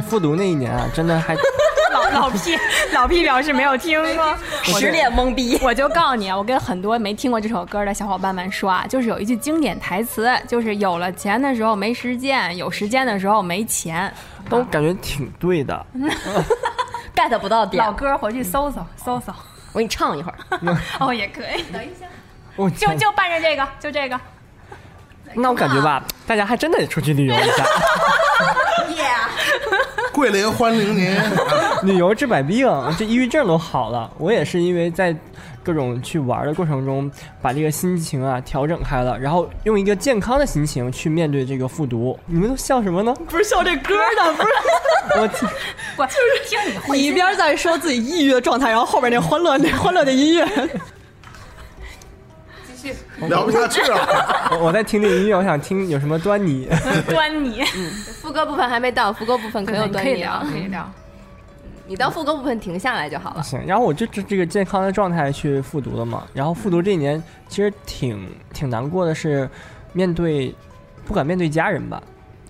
复读那一年啊，真的还 老老屁老屁表示没有听过，十脸懵逼。我就告诉你，我跟很多没听过这首歌的小伙伴们说啊，就是有一句经典台词，就是有了钱的时候没时间，有时间的时候没钱。都感觉挺对的。get 不到点老，歌回去搜搜搜搜，我给你唱一会儿。哦也可以，等一下就就伴着这个，就这个。那我感觉吧，大家还真得出去旅游一下，桂林欢迎您。旅游治百病，这抑郁症都好了。我也是因为在各种去玩的过程中，把这个心情啊调整开了，然后用一个健康的心情去面对这个复读。你们都笑什么呢？不是笑这歌呢，不是我我就是听你一边在说自己抑郁的状态，然后后边那欢乐那欢乐的音乐，聊不下去了。我我在听这音乐，我想听有什么端倪。端倪，副歌部分还没到，副歌部分可有端可以聊，倪啊。可以聊。你到副歌部分停下来就好了。行，然后我就这这个健康的状态去复读了嘛。然后复读这一年其实挺挺难过的是，面对不敢面对家人吧，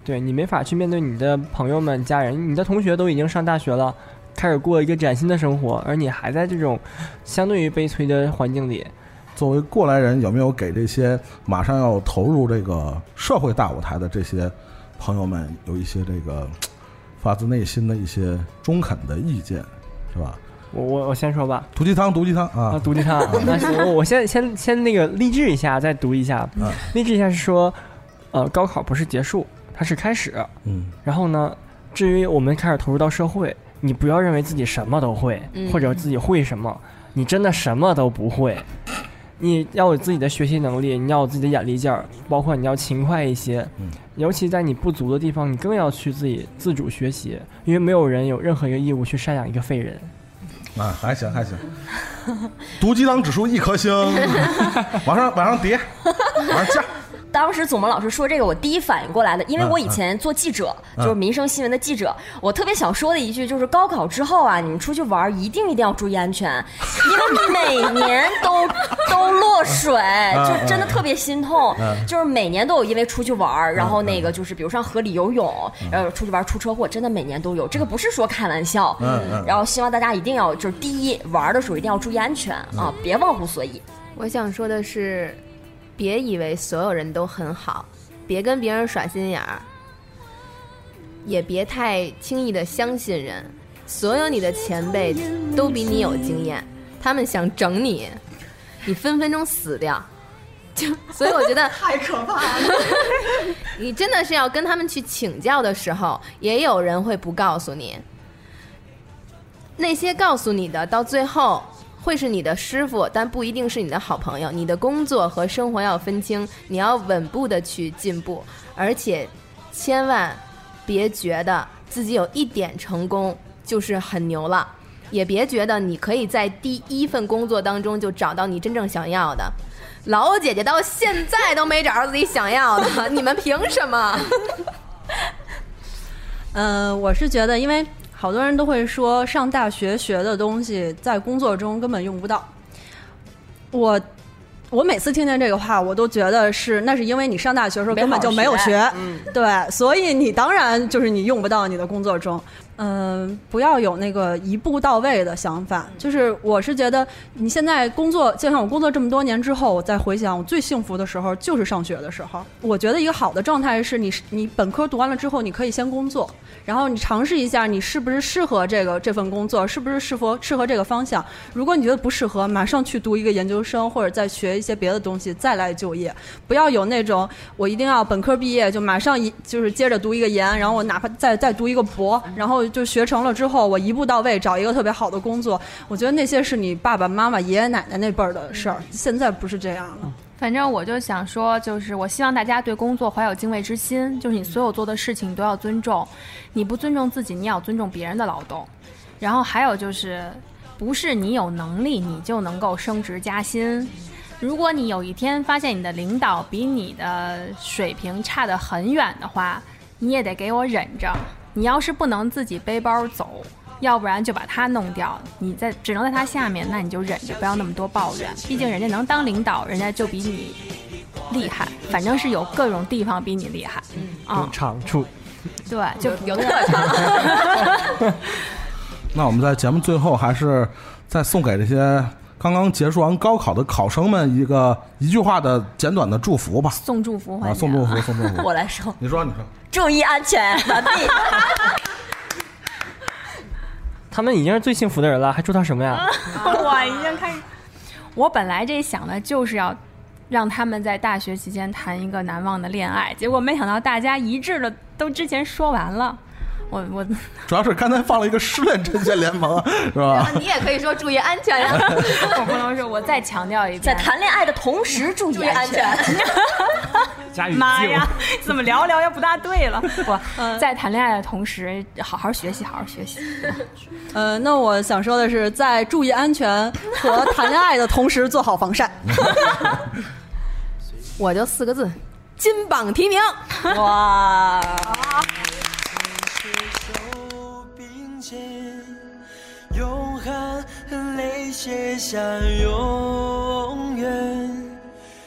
对你没法去面对你的朋友们、家人，你的同学都已经上大学了，开始过一个崭新的生活，而你还在这种相对于悲催的环境里。作为过来人，有没有给这些马上要投入这个社会大舞台的这些朋友们有一些这个发自内心的一些中肯的意见，是吧？我我我先说吧，毒鸡汤，毒鸡汤啊，啊，毒鸡汤，那行我我先先先那个励志一下，再读一下。嗯励志一下是说，呃，高考不是结束，它是开始。嗯然后呢，至于我们开始投入到社会，你不要认为自己什么都会，嗯或者自己会什么，你真的什么都不会。你要有自己的学习能力，你要有自己的眼力劲儿，包括你要勤快一些。嗯尤其在你不足的地方，你更要去自己自主学习，因为没有人有任何一个义务去赡养一个废人。啊，还行还行。毒鸡汤指数一颗星，往上往上叠，往上加。当时祖萌老师说这个，我第一反应过来的，因为我以前做记者，嗯。就是民生新闻的记者，我特别想说的一句就是，高考之后啊，你们出去玩儿一定一定要注意安全，因为每年都都落水，就真的特别心痛，就是每年都有因为出去玩儿，然后那个就是比如上河里游泳，然后出去玩儿出车祸，真的每年都有，这个不是说开玩笑，嗯嗯。然后希望大家一定要就是第一玩儿的时候一定要注意安全啊，别忘乎所以。我想说的是，别以为所有人都很好，别跟别人耍心眼儿，也别太轻易的相信人。所有你的前辈都比你有经验，他们想整你，你分分钟死掉。就所以我觉得 太可怕了。你真的是要跟他们去请教的时候，也有人会不告诉你。那些告诉你的，到最后会是你的师傅，但不一定是你的好朋友。你的工作和生活要分清，你要稳步的去进步，而且千万别觉得自己有一点成功就是很牛了，也别觉得你可以在第一份工作当中就找到你真正想要的。老姐姐到现在都没找着自己想要的，你们凭什么？嗯，我是觉得，因为好多人都会说上大学学的东西在工作中根本用不到。我我每次听见这个话，我都觉得是那是因为你上大学的时候根本就没有学，嗯，对，所以你当然就是你用不到你的工作中。嗯，不要有那个一步到位的想法。就是我是觉得你现在工作，就像我工作这么多年之后，我再回想我最幸福的时候就是上学的时候。我觉得一个好的状态是你你本科读完了之后，你可以先工作，然后你尝试一下你是不是适合这个这份工作，是不是适合适合这个方向。如果你觉得不适合，马上去读一个研究生或者再学一些别的东西，再来就业。不要有那种我一定要本科毕业就马上一就是接着读一个研，然后我哪怕再再读一个博，然后就学成了之后，我一步到位找一个特别好的工作。我觉得那些是你爸爸妈妈、爷爷奶奶那辈儿的事儿，现在不是这样了。反正我就想说，就是我希望大家对工作怀有敬畏之心，就是你所有做的事情都要尊重，你不尊重自己，你也要尊重别人的劳动。然后还有就是，不是你有能力你就能够升职加薪。如果你有一天发现你的领导比你的水平差得很远的话，你也得给我忍着。你要是不能自己背包走，要不然就把它弄掉。你在只能在它下面，那你就忍着，不要那么多抱怨。毕竟人家能当领导，人家就比你厉害，反正是有各种地方比你厉害。啊、有长处。对，就有特长。那我们在节目最后还是再送给这些刚刚结束完高考的考生们一个一句话的简短的祝福吧。送祝福啊，送祝福，送祝福。我来说，你说，你说。注意安全，完毕。他们已经是最幸福的人了，还祝他什么呀？我已经开始，我本来这想的就是要让他们在大学期间谈一个难忘的恋爱，结果没想到大家一致的都之前说完了。我我 主要是刚才放了一个失恋阵线联盟，是吧？你也可以说注意安全呀。我不能说，我再强调一遍，在谈恋爱的同时注意安全。妈呀，，怎么聊聊又不大对了？不，在谈恋爱的同时，好好学习，好好学习。呃，那我想说的是，在注意安全和谈恋爱的同时做好防晒。我就四个字：金榜题名。哇，手并肩，用汗和泪写下永远。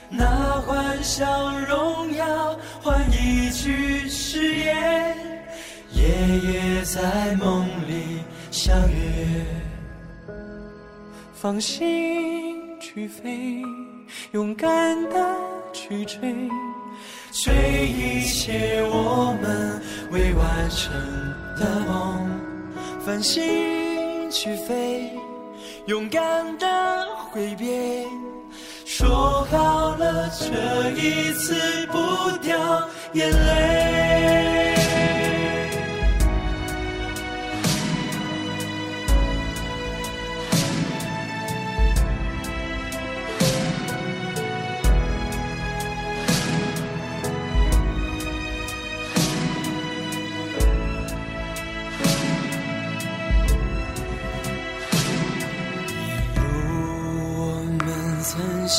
那幻想荣耀换一句誓言，夜夜在梦里相约。放心去飞，勇敢的去追，追一切我们未完成的梦。放心去飞，勇敢的挥别。说好了，这一次不掉眼泪。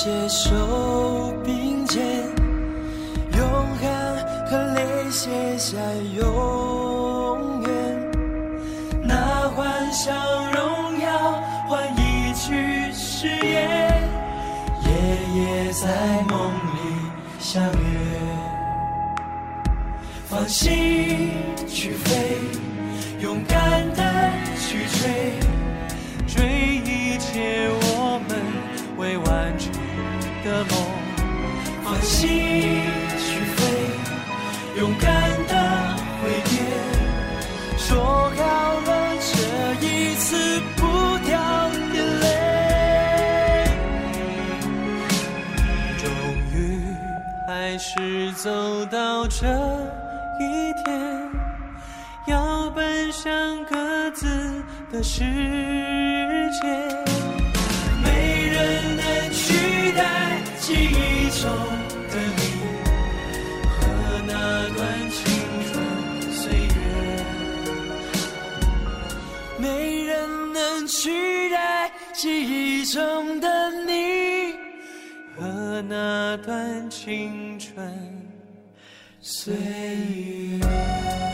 携手并肩，用汗和泪，写下永远。那幻想荣耀换一句誓言，夜夜在梦里相约。放心去飞，勇敢的去，追继续飞，勇敢的挥别，说好了这一次不掉眼泪。终于还是走到这一天，要奔向各自的世界。没人能取代记忆中取代记忆中的你和那段青春岁月。